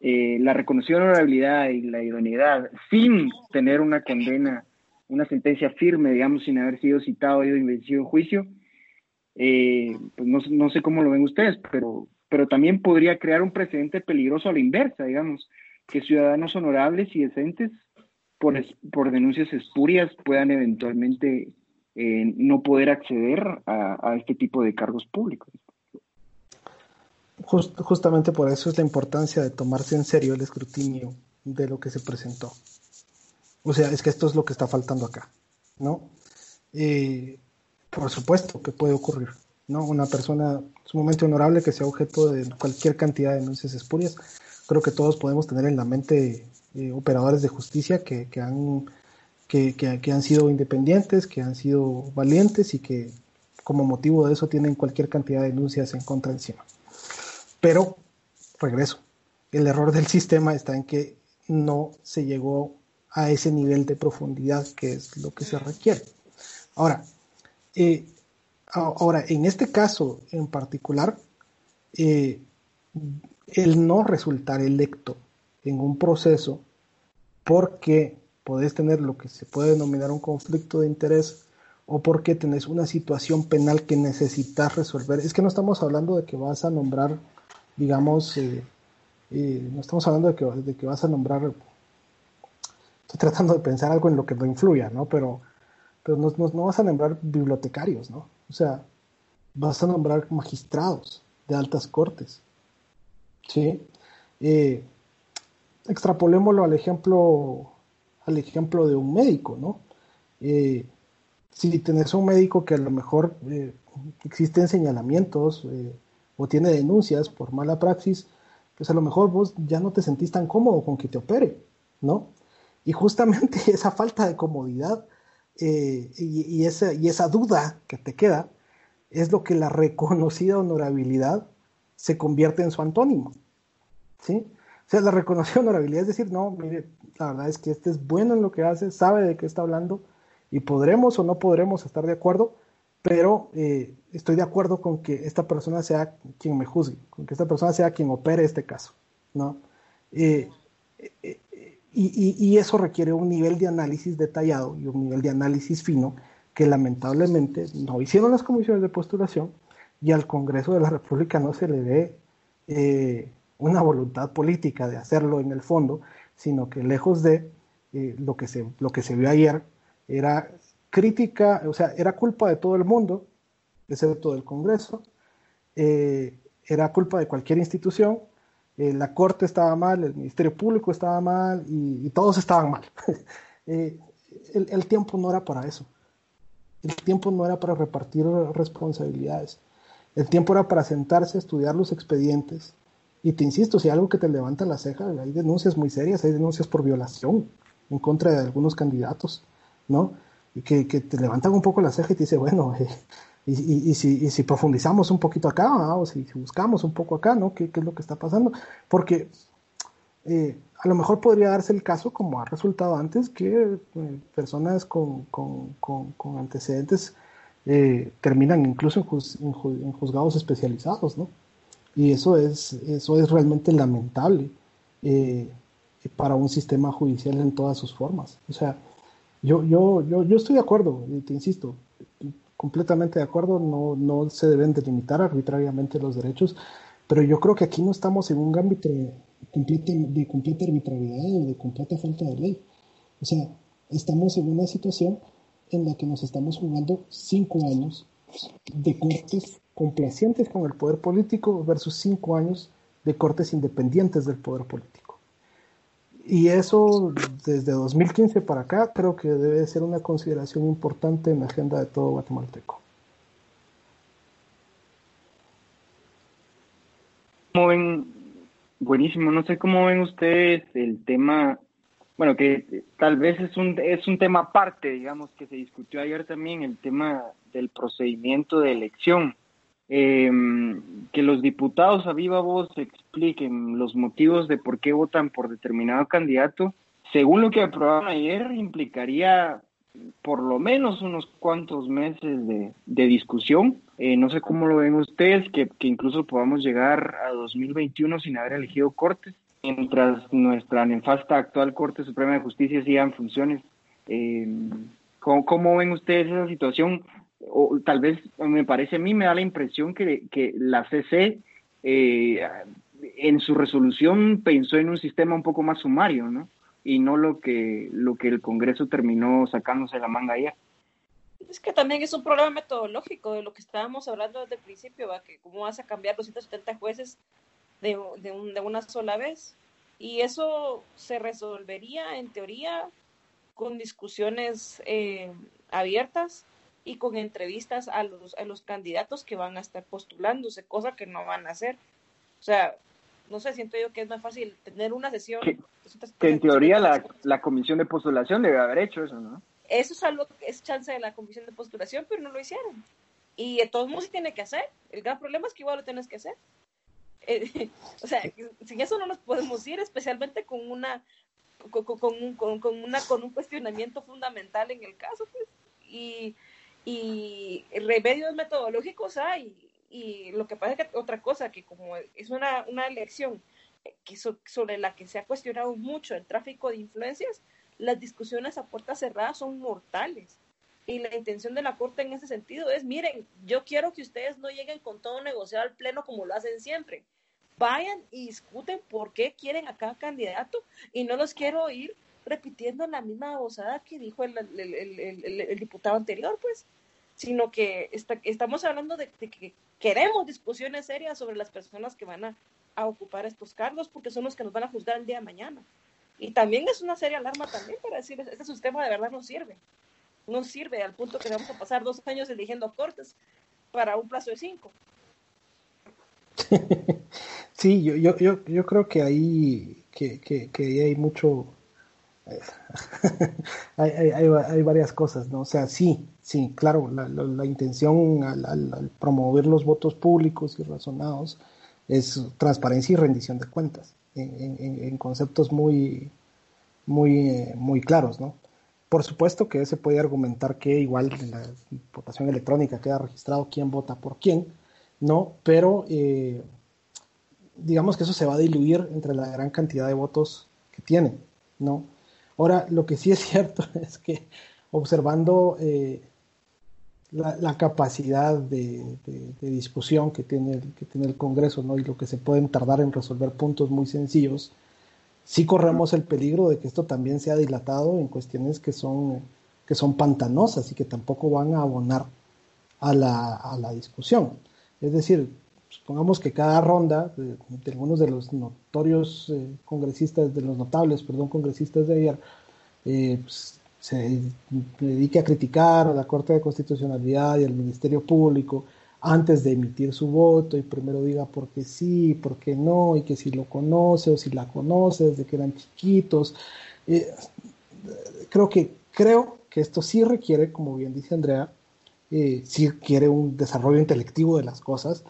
eh, la reconocida honorabilidad y la idoneidad, sin tener una condena, una sentencia firme, digamos, sin haber sido citado y vencido en juicio, eh, pues no, no, sé cómo lo ven ustedes, pero, pero también podría crear un precedente peligroso a la inversa, digamos que ciudadanos honorables y decentes por, por denuncias espurias puedan eventualmente eh, no poder acceder a, este tipo de cargos públicos. Justamente por eso es la importancia de tomarse en serio el escrutinio de lo que se presentó. O sea, es que esto es lo que está faltando acá, ¿no? Eh, por supuesto que puede ocurrir, ¿no? Una persona sumamente honorable que sea objeto de cualquier cantidad de denuncias espurias creo que todos podemos tener en la mente eh, operadores de justicia que, han, que, han sido independientes, que han sido valientes y que como motivo de eso tienen cualquier cantidad de denuncias en contra encima. Pero, regreso, el error del sistema está en que no se llegó a ese nivel de profundidad que es lo que se requiere. Ahora, eh, ahora en este caso en particular, eh, el no resultar electo en un proceso porque podés tener lo que se puede denominar un conflicto de interés o porque tenés una situación penal que necesitas resolver. Es que no estamos hablando de que vas a nombrar, digamos, eh, eh, no estamos hablando de que, de que, vas a nombrar, estoy tratando de pensar algo en lo que no influya, ¿no? Pero, pero no, no vas a nombrar bibliotecarios, ¿no? O sea, vas a nombrar magistrados de altas cortes ¿sí? Eh, extrapolémoslo al ejemplo, al ejemplo de un médico, ¿no? Eh, si tenés un médico que a lo mejor eh, existen señalamientos o tiene denuncias por mala praxis, pues a lo mejor vos ya no te sentís tan cómodo con que te opere, ¿no? Y justamente esa falta de comodidad y, esa, y esa duda que te queda es lo que la reconocida honorabilidad se convierte en su antónimo. ¿Sí? O sea, la reconocida honorabilidad es decir, no, mire, la verdad es que este es bueno en lo que hace, sabe de qué está hablando y podremos o no podremos estar de acuerdo, pero eh, estoy de acuerdo con que esta persona sea quien me juzgue, con que esta persona sea quien opere este caso, ¿no? Eh, eh, y, y, eso requiere un nivel de análisis detallado y un nivel de análisis fino que lamentablemente no hicieron las comisiones de postulación y al Congreso de la República no se le ve eh, una voluntad política de hacerlo en el fondo, sino que lejos de eh, lo, que se, lo que se vio ayer era crítica, o sea, era culpa de todo el mundo, excepto del Congreso, eh, era culpa de cualquier institución, la Corte estaba mal, el Ministerio Público estaba mal y, todos estaban mal. el tiempo no era para eso. El tiempo no era para repartir responsabilidades. El tiempo era para sentarse a estudiar los expedientes. Y te insisto, si hay algo que te levanta la ceja, hay denuncias muy serias, hay denuncias por violación en contra de algunos candidatos, ¿no? Y que, te levantan un poco la ceja y te dice, bueno, eh, y, si, profundizamos un poquito acá, o si, buscamos un poco acá, ¿no? ¿Qué, es lo que está pasando? Porque eh, a lo mejor podría darse el caso, como ha resultado antes, que eh, personas con, con antecedentes eh, terminan incluso en, juzgados especializados, ¿no? Y eso es, eso es realmente lamentable eh, para un sistema judicial en todas sus formas. O sea, yo, yo, yo, yo estoy de acuerdo, te insisto, completamente de acuerdo, no, no se deben delimitar arbitrariamente los derechos, pero yo creo que aquí no estamos en un ámbito de completa, de completa arbitrariedad o de completa falta de ley. O sea, estamos en una situación en la que nos estamos jugando cinco años de cortes complacientes con el poder político versus cinco años de cortes independientes del poder político. Y eso desde 2015 para acá creo que debe ser una consideración importante en la agenda de todo guatemalteco. ¿Cómo ven? Buenísimo, no sé cómo ven ustedes el tema, bueno, que tal vez es un, es un tema aparte, digamos, que se discutió ayer también, el tema del procedimiento de elección. Eh, que los diputados a viva voz expliquen los motivos de por qué votan por determinado candidato, según lo que aprobaron ayer, implicaría por lo menos unos cuantos meses de, discusión. Eh, no sé cómo lo ven ustedes, que, incluso podamos llegar a 2021 sin haber elegido cortes, mientras nuestra nefasta actual Corte Suprema de Justicia siga en funciones. Eh, ¿cómo, ven ustedes esa situación? O tal vez me parece a mí, me da la impresión que, que la CC eh, en su resolución pensó en un sistema un poco más sumario, ¿no? y no lo que, lo que el Congreso terminó sacándose la manga ayer. Es que también es un problema metodológico de lo que estábamos hablando desde el principio, ¿va? que cómo vas a cambiar los 170 jueces de, de, de una sola vez. Y eso se resolvería, en teoría, con discusiones eh, abiertas y con entrevistas a los, a los candidatos que van a estar postulándose, cosa que no van a hacer. O sea, no sé, siento yo que es más fácil tener una sesión. Que, en teoría la, la, comisión de postulación debe haber hecho eso, ¿no? Eso es algo que es chance de la comisión de postulación, pero no lo hicieron. Y de todos modos se tiene que hacer. El gran problema es que igual lo tienes que hacer. Eh, o sea, sin eso no nos podemos ir, especialmente con una con, con, con, con, una con un cuestionamiento fundamental en el caso, pues. Y, y remedios metodológicos hay, y lo que pasa es que otra cosa, que como es una, una elección que sobre la que se ha cuestionado mucho el tráfico de influencias, las discusiones a puertas cerradas son mortales. Y la intención de la Corte en ese sentido es, miren, yo quiero que ustedes no lleguen con todo negociado al Pleno como lo hacen siempre. Vayan y discuten por qué quieren a cada candidato y no los quiero ir repitiendo la misma babosada que dijo el diputado anterior, pues sino que estamos hablando de, que queremos discusiones serias sobre las personas que van a, ocupar estos cargos porque son los que nos van a juzgar el día de mañana. Y también es una seria alarma también para decir, este sistema de verdad no sirve. No sirve al punto que vamos a pasar dos años eligiendo cortes para un plazo de cinco. Sí, yo, yo, yo, yo creo que ahí, que, que, que hay mucho, hay, hay, varias cosas, ¿no? O sea, sí, sí, claro, la, intención al, promover los votos públicos y razonados es transparencia y rendición de cuentas, en, conceptos muy, muy, muy claros, ¿no? Por supuesto que se puede argumentar que igual en la votación electrónica queda registrado quién vota por quién, ¿no? Pero eh, digamos que eso se va a diluir entre la gran cantidad de votos que tienen, ¿no? Ahora, lo que sí es cierto es que observando eh, la, capacidad de, discusión que tiene, el, que tiene el Congreso ¿no? y lo que se pueden tardar en resolver puntos muy sencillos, sí corremos el peligro de que esto también sea dilatado en cuestiones que son, que son pantanosas y que tampoco van a abonar a la, a la discusión. Es decir, supongamos que cada ronda de, algunos de los notorios eh, congresistas, de los notables, perdón, congresistas de ayer, eh, pues, se dedique a criticar a la Corte de Constitucionalidad y al Ministerio Público antes de emitir su voto y primero diga por qué sí, por qué no, y que si lo conoce o si la conoce desde que eran chiquitos. Eh, creo que creo que esto sí requiere, como bien dice Andrea, sí quiere un desarrollo intelectivo de las cosas,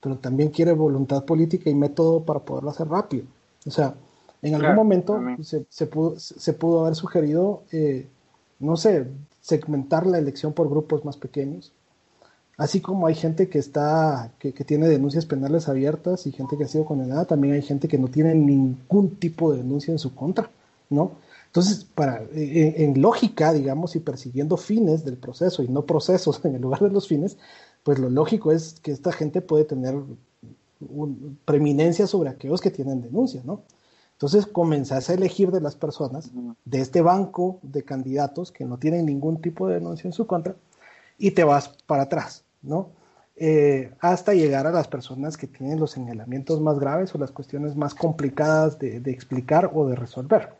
pero también quiere voluntad política y método para poderlo hacer rápido. O sea, en algún momento se, se, pudo, se pudo haber sugerido, eh, no sé, segmentar la elección por grupos más pequeños. Así como hay gente que está, que, que, tiene denuncias penales abiertas y gente que ha sido condenada, también hay gente que no tiene ningún tipo de denuncia en su contra, ¿no? Entonces, para, en, lógica, digamos, y persiguiendo fines del proceso y no procesos en el lugar de los fines, pues lo lógico es que esta gente puede tener un, preeminencia sobre aquellos que tienen denuncia, ¿no? Entonces comenzás a elegir de las personas de este banco de candidatos que no tienen ningún tipo de denuncia en su contra y te vas para atrás, ¿no? Eh, hasta llegar a las personas que tienen los señalamientos más graves o las cuestiones más complicadas de, explicar o de resolver.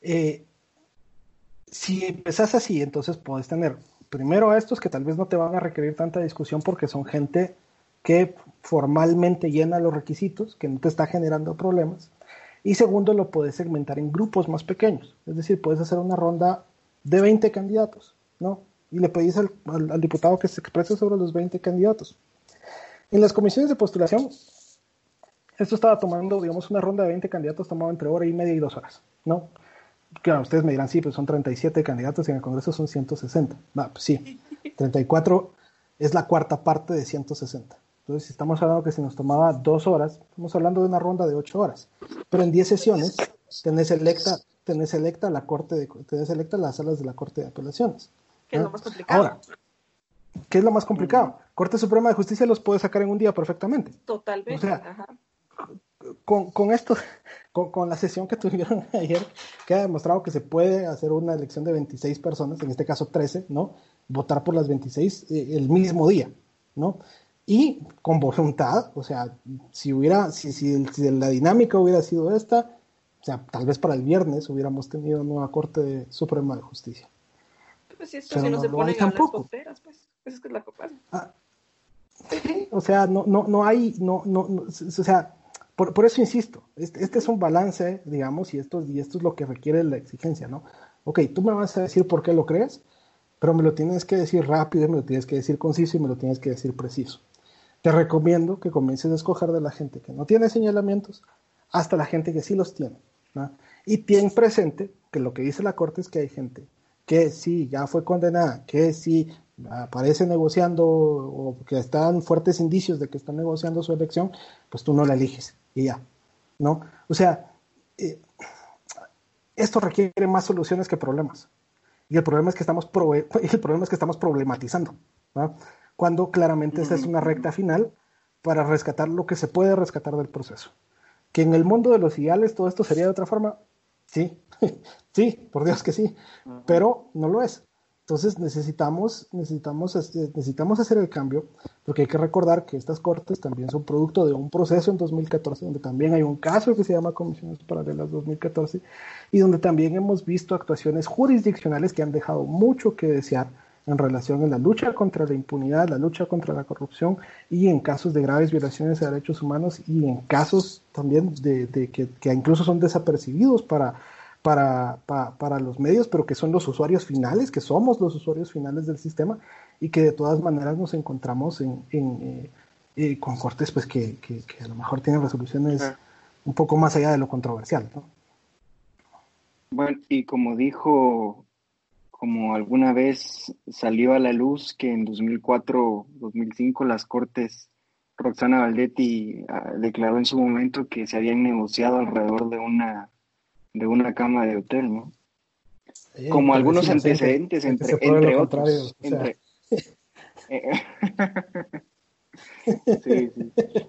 Eh, si empezás así, entonces puedes tener primero a estos que tal vez no te van a requerir tanta discusión porque son gente que formalmente llena los requisitos, que no te está generando problemas. Y segundo, lo puedes segmentar en grupos más pequeños. Es decir, puedes hacer una ronda de 20 candidatos, ¿no? Y le pedís al, diputado que se exprese sobre los 20 candidatos. En las comisiones de postulación, esto estaba tomando, digamos, una ronda de 20 candidatos tomaba entre hora y media y dos horas, ¿no? Claro, ustedes me dirán, sí, pues son 37 candidatos y en el Congreso son 160. Va, pues sí, 34 es la cuarta parte de 160. Entonces, si estamos hablando que si nos tomaba dos horas, estamos hablando de una ronda de ocho horas. Pero en diez sesiones tenés electa, tenés electa la corte de, tenés electa las salas de la Corte de Apelaciones. ¿Qué es lo más complicado? Ahora, ¿qué es lo más complicado? Corte Suprema de Justicia los puede sacar en un día perfectamente. Totalmente. O sea, Con, con, esto, con, con, la sesión que tuvieron ayer, queda demostrado que se puede hacer una elección de 26 personas, en este caso 13, ¿no? Votar por las 26 eh, el mismo día, ¿no? y con voluntad, o sea, si hubiera, si, si, la dinámica hubiera sido esta, o sea, tal vez para el viernes hubiéramos tenido nueva Corte Suprema de Justicia. Pues si esto si no, se ponen a tampoco. las pues, eso es que es la copa. Ah, o sea, no, no, no hay, no, no, o sea, por, por eso insisto, este, este, es un balance, digamos, y esto, y esto es lo que requiere la exigencia, ¿no? Ok, tú me vas a decir por qué lo crees, pero me lo tienes que decir rápido, me lo tienes que decir conciso y me lo tienes que decir preciso te recomiendo que comiences a escoger de la gente que no tiene señalamientos hasta la gente que sí los tiene. Y ten presente que lo que dice la Corte es que hay gente que sí ya fue condenada, que sí aparece negociando o que están fuertes indicios de que están negociando su elección, pues tú no la eliges y ya. ¿no? O sea, eh, esto requiere más soluciones que problemas. Y el problema es que estamos, el problema es que estamos problematizando. ¿no? cuando claramente esta es una recta final para rescatar lo que se puede rescatar del proceso. Que en el mundo de los ideales todo esto sería de otra forma, sí, sí, por Dios que sí, pero no lo es. Entonces necesitamos, necesitamos, este, necesitamos hacer el cambio, porque hay que recordar que estas cortes también son producto de un proceso en 2014, donde también hay un caso que se llama Comisiones Paralelas 2014, y donde también hemos visto actuaciones jurisdiccionales que han dejado mucho que desear en relación a la lucha contra la impunidad, la lucha contra la corrupción y en casos de graves violaciones de derechos humanos y en casos también de, que, incluso son desapercibidos para, para, para, los medios, pero que son los usuarios finales, que somos los usuarios finales del sistema y que de todas maneras nos encontramos en, eh, eh, con cortes pues que, que, a lo mejor tienen resoluciones un poco más allá de lo controversial. Bueno, y como dijo como alguna vez salió a la luz que en 2004-2005 las Cortes, Roxana Valdetti ah, declaró en su momento que se habían negociado alrededor de una, de una cama de hotel, ¿no? como algunos antecedentes entre, entre otros. sí, sí.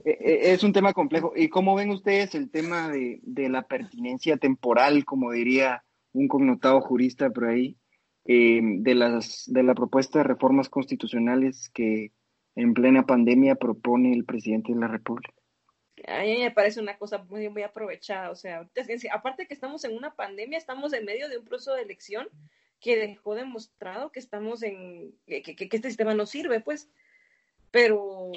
E, e, es un tema complejo. ¿Y cómo ven ustedes el tema de, de la pertinencia temporal, como diría un connotado jurista por ahí? Eh, de, las, de la propuesta de reformas constitucionales que en plena pandemia propone el presidente de la República. A mí me parece una cosa muy, muy aprovechada. O sea, aparte que estamos en una pandemia, estamos en medio de un proceso de elección que dejó demostrado que estamos en, que, que, este sistema no sirve, pues. Pero...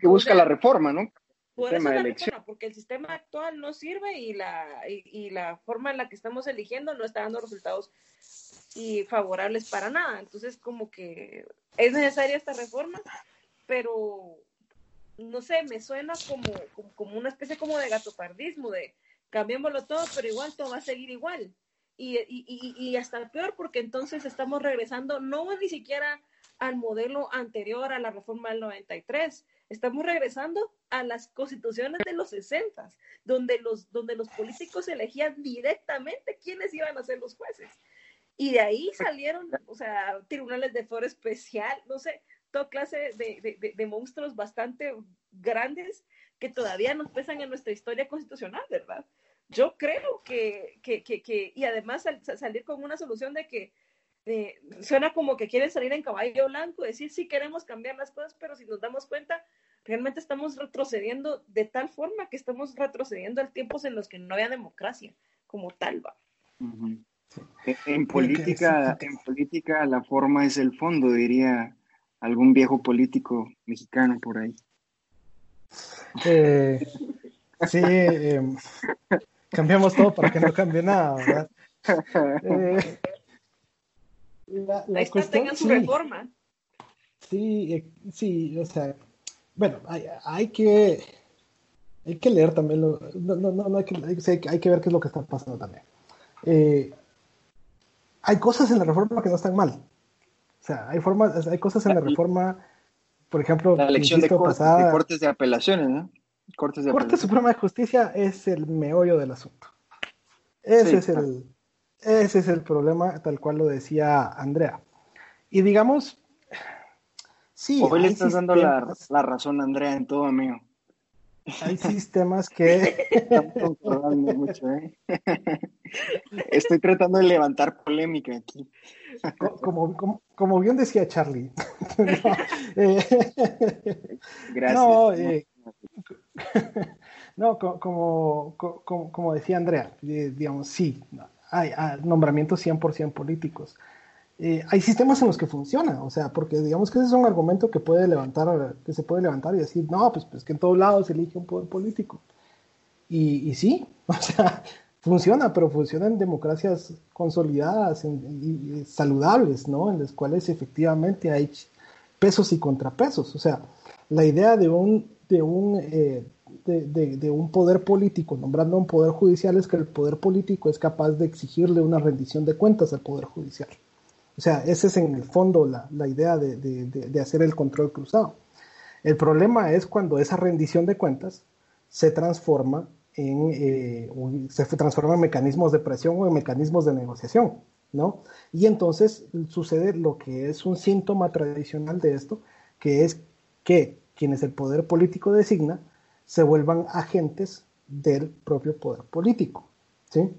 Que busca la reforma, ¿no? Por eso la reforma, porque el sistema actual no sirve y la, y la forma en la que estamos eligiendo no está dando resultados y favorables para nada. Entonces, como que es necesaria esta reforma, pero no sé, me suena como, como, una especie como de gatopardismo, de cambiémoslo todo, pero igual todo va a seguir igual. Y, y, y, hasta peor porque entonces estamos regresando no ni siquiera al modelo anterior a la reforma del 93. Estamos regresando a las constituciones de los 60, donde los, donde los políticos elegían directamente quiénes iban a ser los jueces. Y de ahí salieron, o sea, tribunales de foro especial, no sé, toda clase de, de, de monstruos bastante grandes que todavía nos pesan en nuestra historia constitucional, ¿verdad? Yo creo que, que, que, que y además salir con una solución de que eh, suena como que quieren salir en caballo blanco, decir sí queremos cambiar las cosas, pero si nos damos cuenta, realmente estamos retrocediendo de tal forma que estamos retrocediendo a tiempos en los que no había democracia como tal. ¿va? En política, en política la forma es el fondo, diría algún viejo político mexicano por ahí. Eh, sí, eh, cambiamos todo para que no cambie nada, ¿verdad? Eh, la, la cuestión, su sí, reforma. Sí, eh, sí, o sea, bueno, hay, hay, que hay que leer también, lo, no, no, no hay, que, hay, que ver qué es lo que está pasando también. Eh, hay cosas en la reforma que no están mal. O sea, hay formas, hay cosas en la reforma, por ejemplo, la elección de, cortes, pasada, de cortes de apelaciones, ¿no? Cortes de Corte Suprema de Justicia es el meollo del asunto. Ese sí, es claro. el ese es el problema, tal cual lo decía Andrea. Y digamos, sí. Hoy le estás dando la, la, razón, Andrea, en todo, amigo. Hay sistemas que. mucho, ¿eh? Estoy tratando de levantar polémica aquí. Como, como, como bien decía Charlie. no, eh, Gracias. No, eh, no como, como, como, decía Andrea, eh, digamos, sí, hay, hay nombramientos 100% políticos. Eh, hay sistemas en los que funciona, o sea, porque digamos que ese es un argumento que puede levantar, que se puede levantar y decir, no, pues, pues que en todos lados se elige un poder político. Y, sí, o sea, funciona, pero funciona en democracias consolidadas y, saludables, ¿no? En las cuales efectivamente hay pesos y contrapesos. O sea, la idea de un, de un eh, de, de, un poder político nombrando un poder judicial es que el poder político es capaz de exigirle una rendición de cuentas al poder judicial. O sea, esa es en el fondo la, la idea de, de, hacer el control cruzado. El problema es cuando esa rendición de cuentas se transforma en, eh, se mecanismos de presión o en mecanismos de negociación, ¿no? Y entonces sucede lo que es un síntoma tradicional de esto, que es que quienes el poder político designa se vuelvan agentes del propio poder político. ¿sí?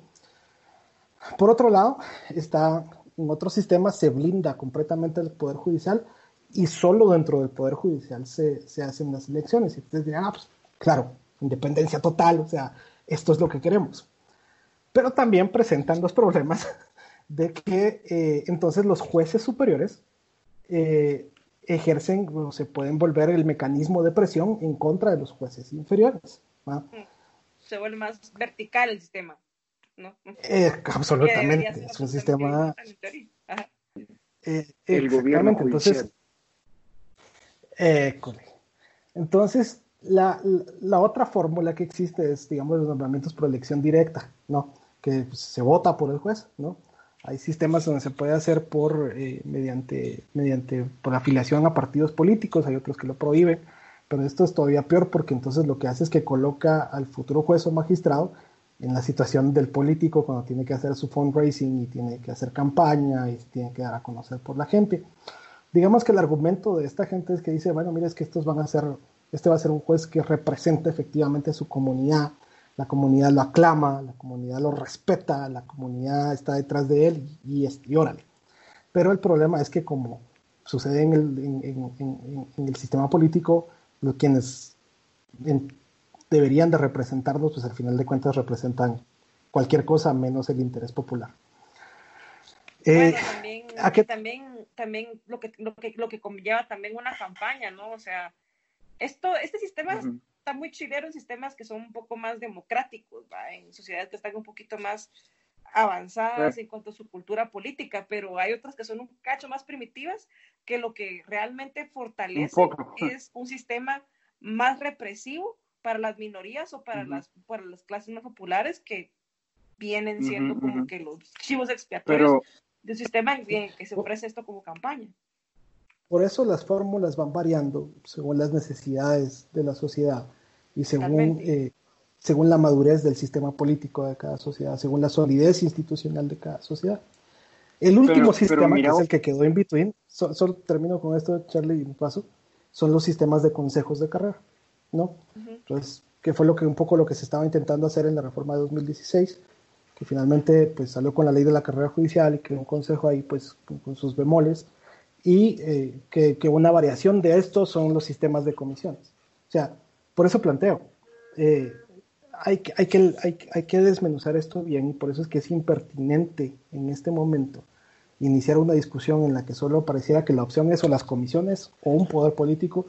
Por otro lado, está en otros sistemas se blinda completamente el poder judicial y solo dentro del poder judicial se, se hacen las elecciones. Y ustedes dirán, ah, pues claro, independencia total, o sea, esto es lo que queremos. Pero también presentan los problemas de que eh, entonces los jueces superiores eh, ejercen o se pueden volver el mecanismo de presión en contra de los jueces inferiores. ¿no? Se vuelve más vertical el sistema. ¿No? Eh, absolutamente, es un sistema... Eh, el gobierno entonces, eh, entonces la, la, otra fórmula que existe es, digamos, los nombramientos por elección directa, ¿no? Que pues, se vota por el juez, ¿no? Hay sistemas donde se puede hacer por eh, mediante, mediante por afiliación a partidos políticos, hay otros que lo prohíben, pero esto es todavía peor porque entonces lo que hace es que coloca al futuro juez o magistrado en la situación del político cuando tiene que hacer su fundraising y tiene que hacer campaña y tiene que dar a conocer por la gente. Digamos que el argumento de esta gente es que dice, bueno, mire, es que estos van a ser, este va a ser un juez que representa efectivamente a su comunidad, la comunidad lo aclama, la comunidad lo respeta, la comunidad está detrás de él y, y, y órale. Pero el problema es que como sucede en el, en, en, en el sistema político, los quienes deberían de representarnos, pues al final de cuentas representan cualquier cosa menos el interés popular. Eh, bueno, también, qué... también, también lo que, lo que, lo que conlleva también una campaña, ¿no? O sea, esto, este sistema uh -huh está muy chilero en sistemas que son un poco más democráticos, ¿va? en sociedades que están un poquito más avanzadas en cuanto a su cultura política, pero hay otras que son un cacho más primitivas que lo que realmente fortalece un es un sistema más represivo para las minorías o para, uh -huh. las, para las clases más populares que vienen siendo uh -huh, como que los chivos expiatorios pero, del sistema en que se ofrece esto como campaña. por eso las fórmulas van variando según las necesidades de la sociedad y según, eh, según la madurez del sistema político de cada sociedad, según la solidez institucional de cada sociedad. El último sistema, que es el que quedó en between, solo termino con esto, Charlie, y paso, son los sistemas de consejos de carrera, ¿no? Entonces, que fue lo que un poco lo que se estaba intentando hacer en la reforma de 2016, que finalmente pues salió con la ley de la carrera judicial y que un consejo ahí pues con, sus bemoles, y eh, que, que, una variación de estos son los sistemas de comisiones. O sea, por eso planteo, eh, hay, que, hay, que, hay, hay, que desmenuzar esto bien y por eso es que es impertinente en este momento iniciar una discusión en la que solo pareciera que la opción es o las comisiones o un poder político,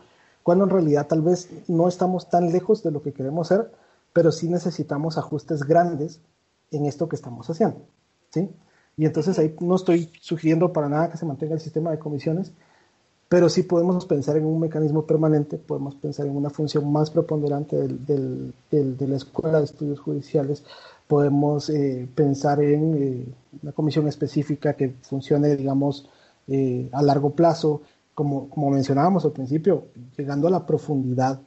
cuando en realidad tal vez no estamos tan lejos de lo que queremos ser, pero sí necesitamos ajustes grandes en esto que estamos haciendo. ¿sí? Y entonces ahí no estoy sugiriendo para nada que se mantenga el sistema de comisiones, pero sí podemos pensar en un mecanismo permanente, podemos pensar en una función más preponderante del, de la Escuela de Estudios Judiciales, podemos eh, pensar en eh, una comisión específica que funcione, digamos, eh, a largo plazo, como, como mencionábamos al principio, llegando a la profundidad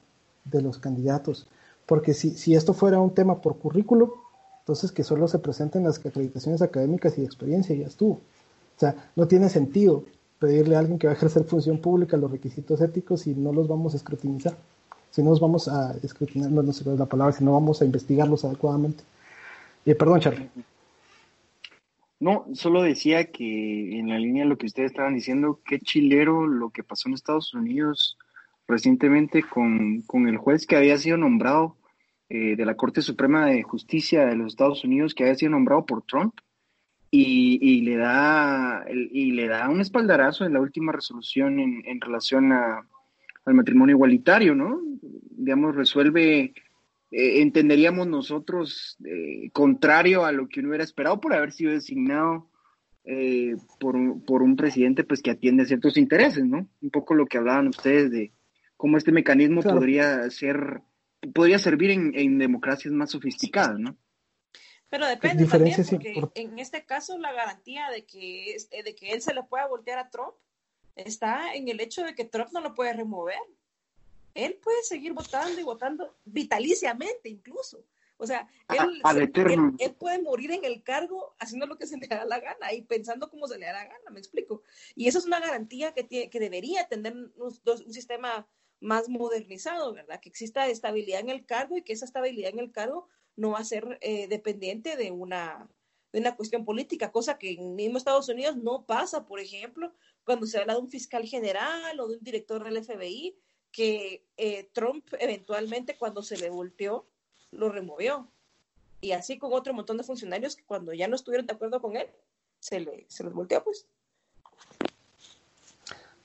de los candidatos. Porque si, si esto fuera un tema por currículo, entonces que solo se presenten las acreditaciones académicas y de experiencia ya estuvo. O sea, no tiene sentido pedirle a alguien que va a ejercer función pública los requisitos éticos y no los vamos a escrutinizar. Si no los vamos a escrutinar, no, sé cuál es la palabra, si no vamos a investigarlos adecuadamente. Eh, perdón, Charlie. No, solo decía que en la línea de lo que ustedes estaban diciendo, qué chilero lo que pasó en Estados Unidos recientemente con, con el juez que había sido nombrado eh, de la Corte Suprema de Justicia de los Estados Unidos, que había sido nombrado por Trump y, le da y le da un espaldarazo en la última resolución en, relación a, al matrimonio igualitario, ¿no? Digamos, resuelve, eh, entenderíamos nosotros, eh, contrario a lo que uno hubiera esperado por haber sido designado eh, por, por, un presidente pues que atiende ciertos intereses, ¿no? Un poco lo que hablaban ustedes de cómo este mecanismo podría ser, podría servir en, en democracias más sofisticadas, ¿no? Pero depende también, porque en este caso la garantía de que, eh, de que él se le pueda voltear a Trump está en el hecho de que Trump no lo puede remover. Él puede seguir votando y votando vitaliciamente incluso. O sea, él, él, puede morir en el cargo haciendo lo que se le da la gana y pensando como se le da la gana, me explico. Y eso es una garantía que, tiene, que debería tener un, un sistema más modernizado, ¿verdad? Que exista estabilidad en el cargo y que esa estabilidad en el cargo no va a ser eh, dependiente de una, de una cuestión política, cosa que en mismo Estados Unidos no pasa, por ejemplo, cuando se habla de un fiscal general o de un director del FBI, que eh, Trump eventualmente cuando se le volteó, lo removió. Y así con otro montón de funcionarios que cuando ya no estuvieron de acuerdo con él, se, le, se les volteó, pues.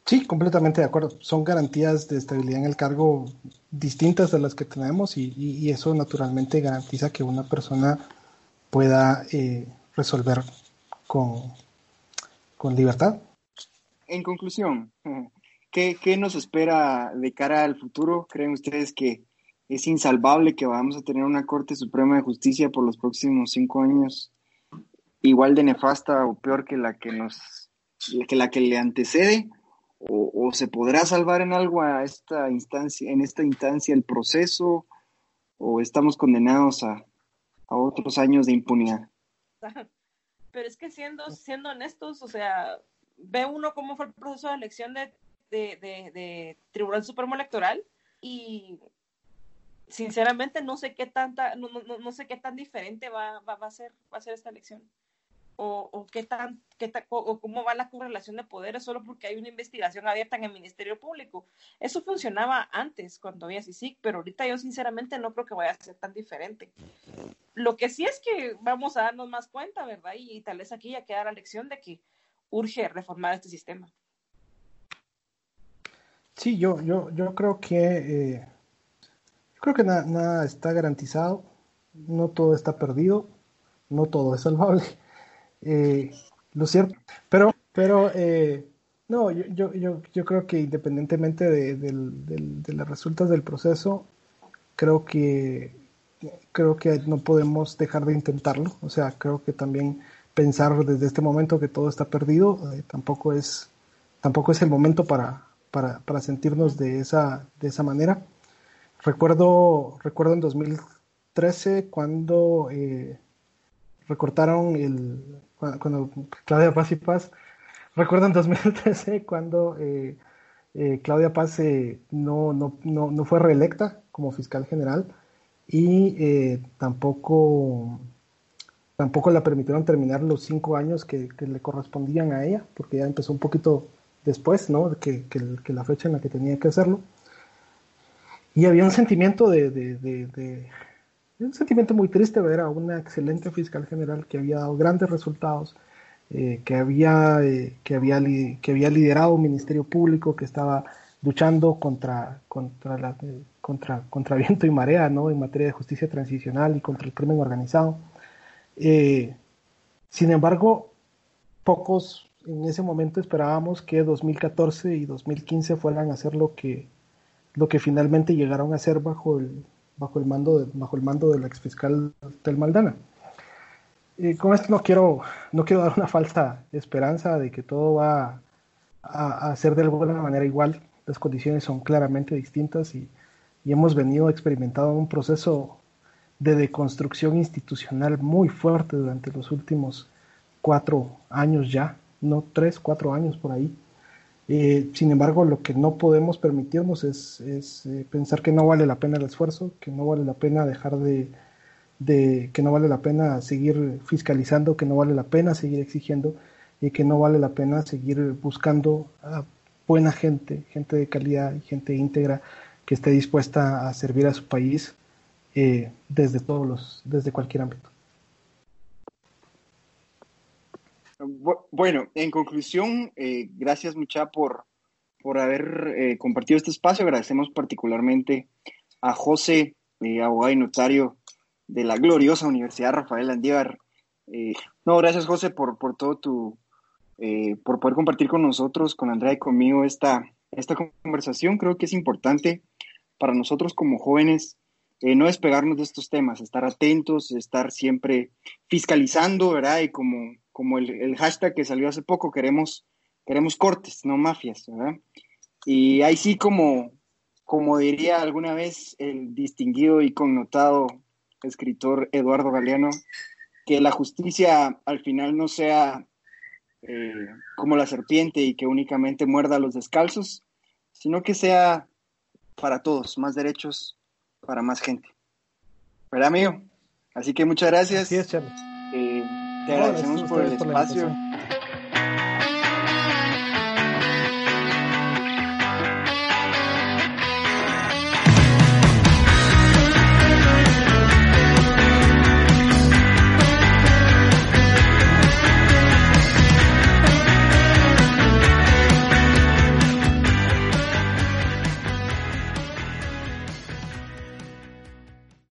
Sí, completamente de acuerdo. Son garantías de estabilidad en el cargo distintas de las que tenemos y, eso naturalmente garantiza que una persona pueda eh, resolver con, con libertad. En conclusión, ¿qué, ¿qué, nos espera de cara al futuro? ¿Creen ustedes que es insalvable que vamos a tener una Corte Suprema de Justicia por los próximos cinco años igual de nefasta o peor que la que nos que la que le antecede? o, se podrá salvar en algo a esta instancia, en esta instancia el proceso, o estamos condenados a, otros años de impunidad. Pero es que siendo, siendo honestos, o sea, ve uno cómo fue el proceso de elección de, de, Tribunal Supremo Electoral y sinceramente no sé qué tanta, no, no, no sé qué tan diferente va, va, va, a ser, va a ser esta elección o, qué tan, qué o cómo va la correlación de poderes solo porque hay una investigación abierta en el Ministerio Público. Eso funcionaba antes cuando había CICIC, pero ahorita yo sinceramente no creo que vaya a ser tan diferente. Lo que sí es que vamos a darnos más cuenta, ¿verdad? Y, tal vez aquí ya queda la lección de que urge reformar este sistema. Sí, yo, yo, yo creo que eh, creo que nada está garantizado, no todo está perdido, no todo es salvable eh, lo cierto, pero, pero eh, no, yo, yo, yo, creo que independientemente de, las resultas del proceso, creo que creo que no podemos dejar de intentarlo. O sea, creo que también pensar desde este momento que todo está perdido eh, tampoco es tampoco es el momento para, para, para, sentirnos de esa, de esa manera. Recuerdo, recuerdo en 2013 cuando eh, recortaron el, cuando, Claudia Paz y Paz, recuerdo en 2013 cuando eh, eh, Claudia Paz no, no, no, no, fue reelecta como fiscal general y tampoco tampoco la permitieron terminar los cinco años que, le correspondían a ella, porque ya empezó un poquito después, ¿no? Que, que, la fecha en la que tenía que hacerlo. Y había un sentimiento de, un sentimiento muy triste ver a una excelente fiscal general que había dado grandes resultados, eh, que, había, eh, que, había, que había liderado un ministerio público, que estaba luchando contra, contra, la, contra, contra viento y marea, ¿no? En materia de justicia transicional y contra el crimen organizado eh, sin embargo, pocos en ese momento esperábamos que 2014 y 2015 fueran a hacer lo que, lo que finalmente llegaron a hacer bajo el, bajo el, mando, de, bajo el mando del ex fiscal Tel Maldana. Eh, con esto no quiero, no quiero dar una falsa esperanza de que todo va a, a ser de alguna manera igual. Las condiciones son claramente distintas y, y hemos venido experimentando un proceso de deconstrucción institucional muy fuerte durante los últimos cuatro años ya, no tres, cuatro años por ahí. Eh, sin embargo, lo que no podemos permitirnos es, eh, pensar que no vale la pena el esfuerzo, que no vale la pena dejar de, que no vale la pena seguir fiscalizando, que no vale la pena seguir exigiendo y que no vale la pena seguir buscando a buena gente, gente de calidad y gente íntegra que esté dispuesta a servir a su país eh, desde todos los, desde cualquier ámbito. Bueno, en conclusión, eh, gracias mucha por, por haber eh, compartido este espacio. Agradecemos particularmente a José, abogado y notario de la gloriosa Universidad Rafael Andívar. no, gracias José por, por todo tu, por poder compartir con nosotros, con Andrea y conmigo esta, esta conversación. Creo que es importante para nosotros como jóvenes eh, no despegarnos de estos temas, estar atentos, estar siempre fiscalizando, ¿verdad? Y como, como el, hashtag que salió hace poco, queremos, queremos cortes, no mafias, ¿verdad? Y ahí sí, como, como diría alguna vez el distinguido y connotado escritor Eduardo Galeano, que la justicia al final no sea eh, como la serpiente y que únicamente muerda a los descalzos, sino que sea para todos, más derechos para más gente. ¿Verdad, amigo? Así que muchas gracias. Así es, Charles. Eh, te agradecemos por el espacio.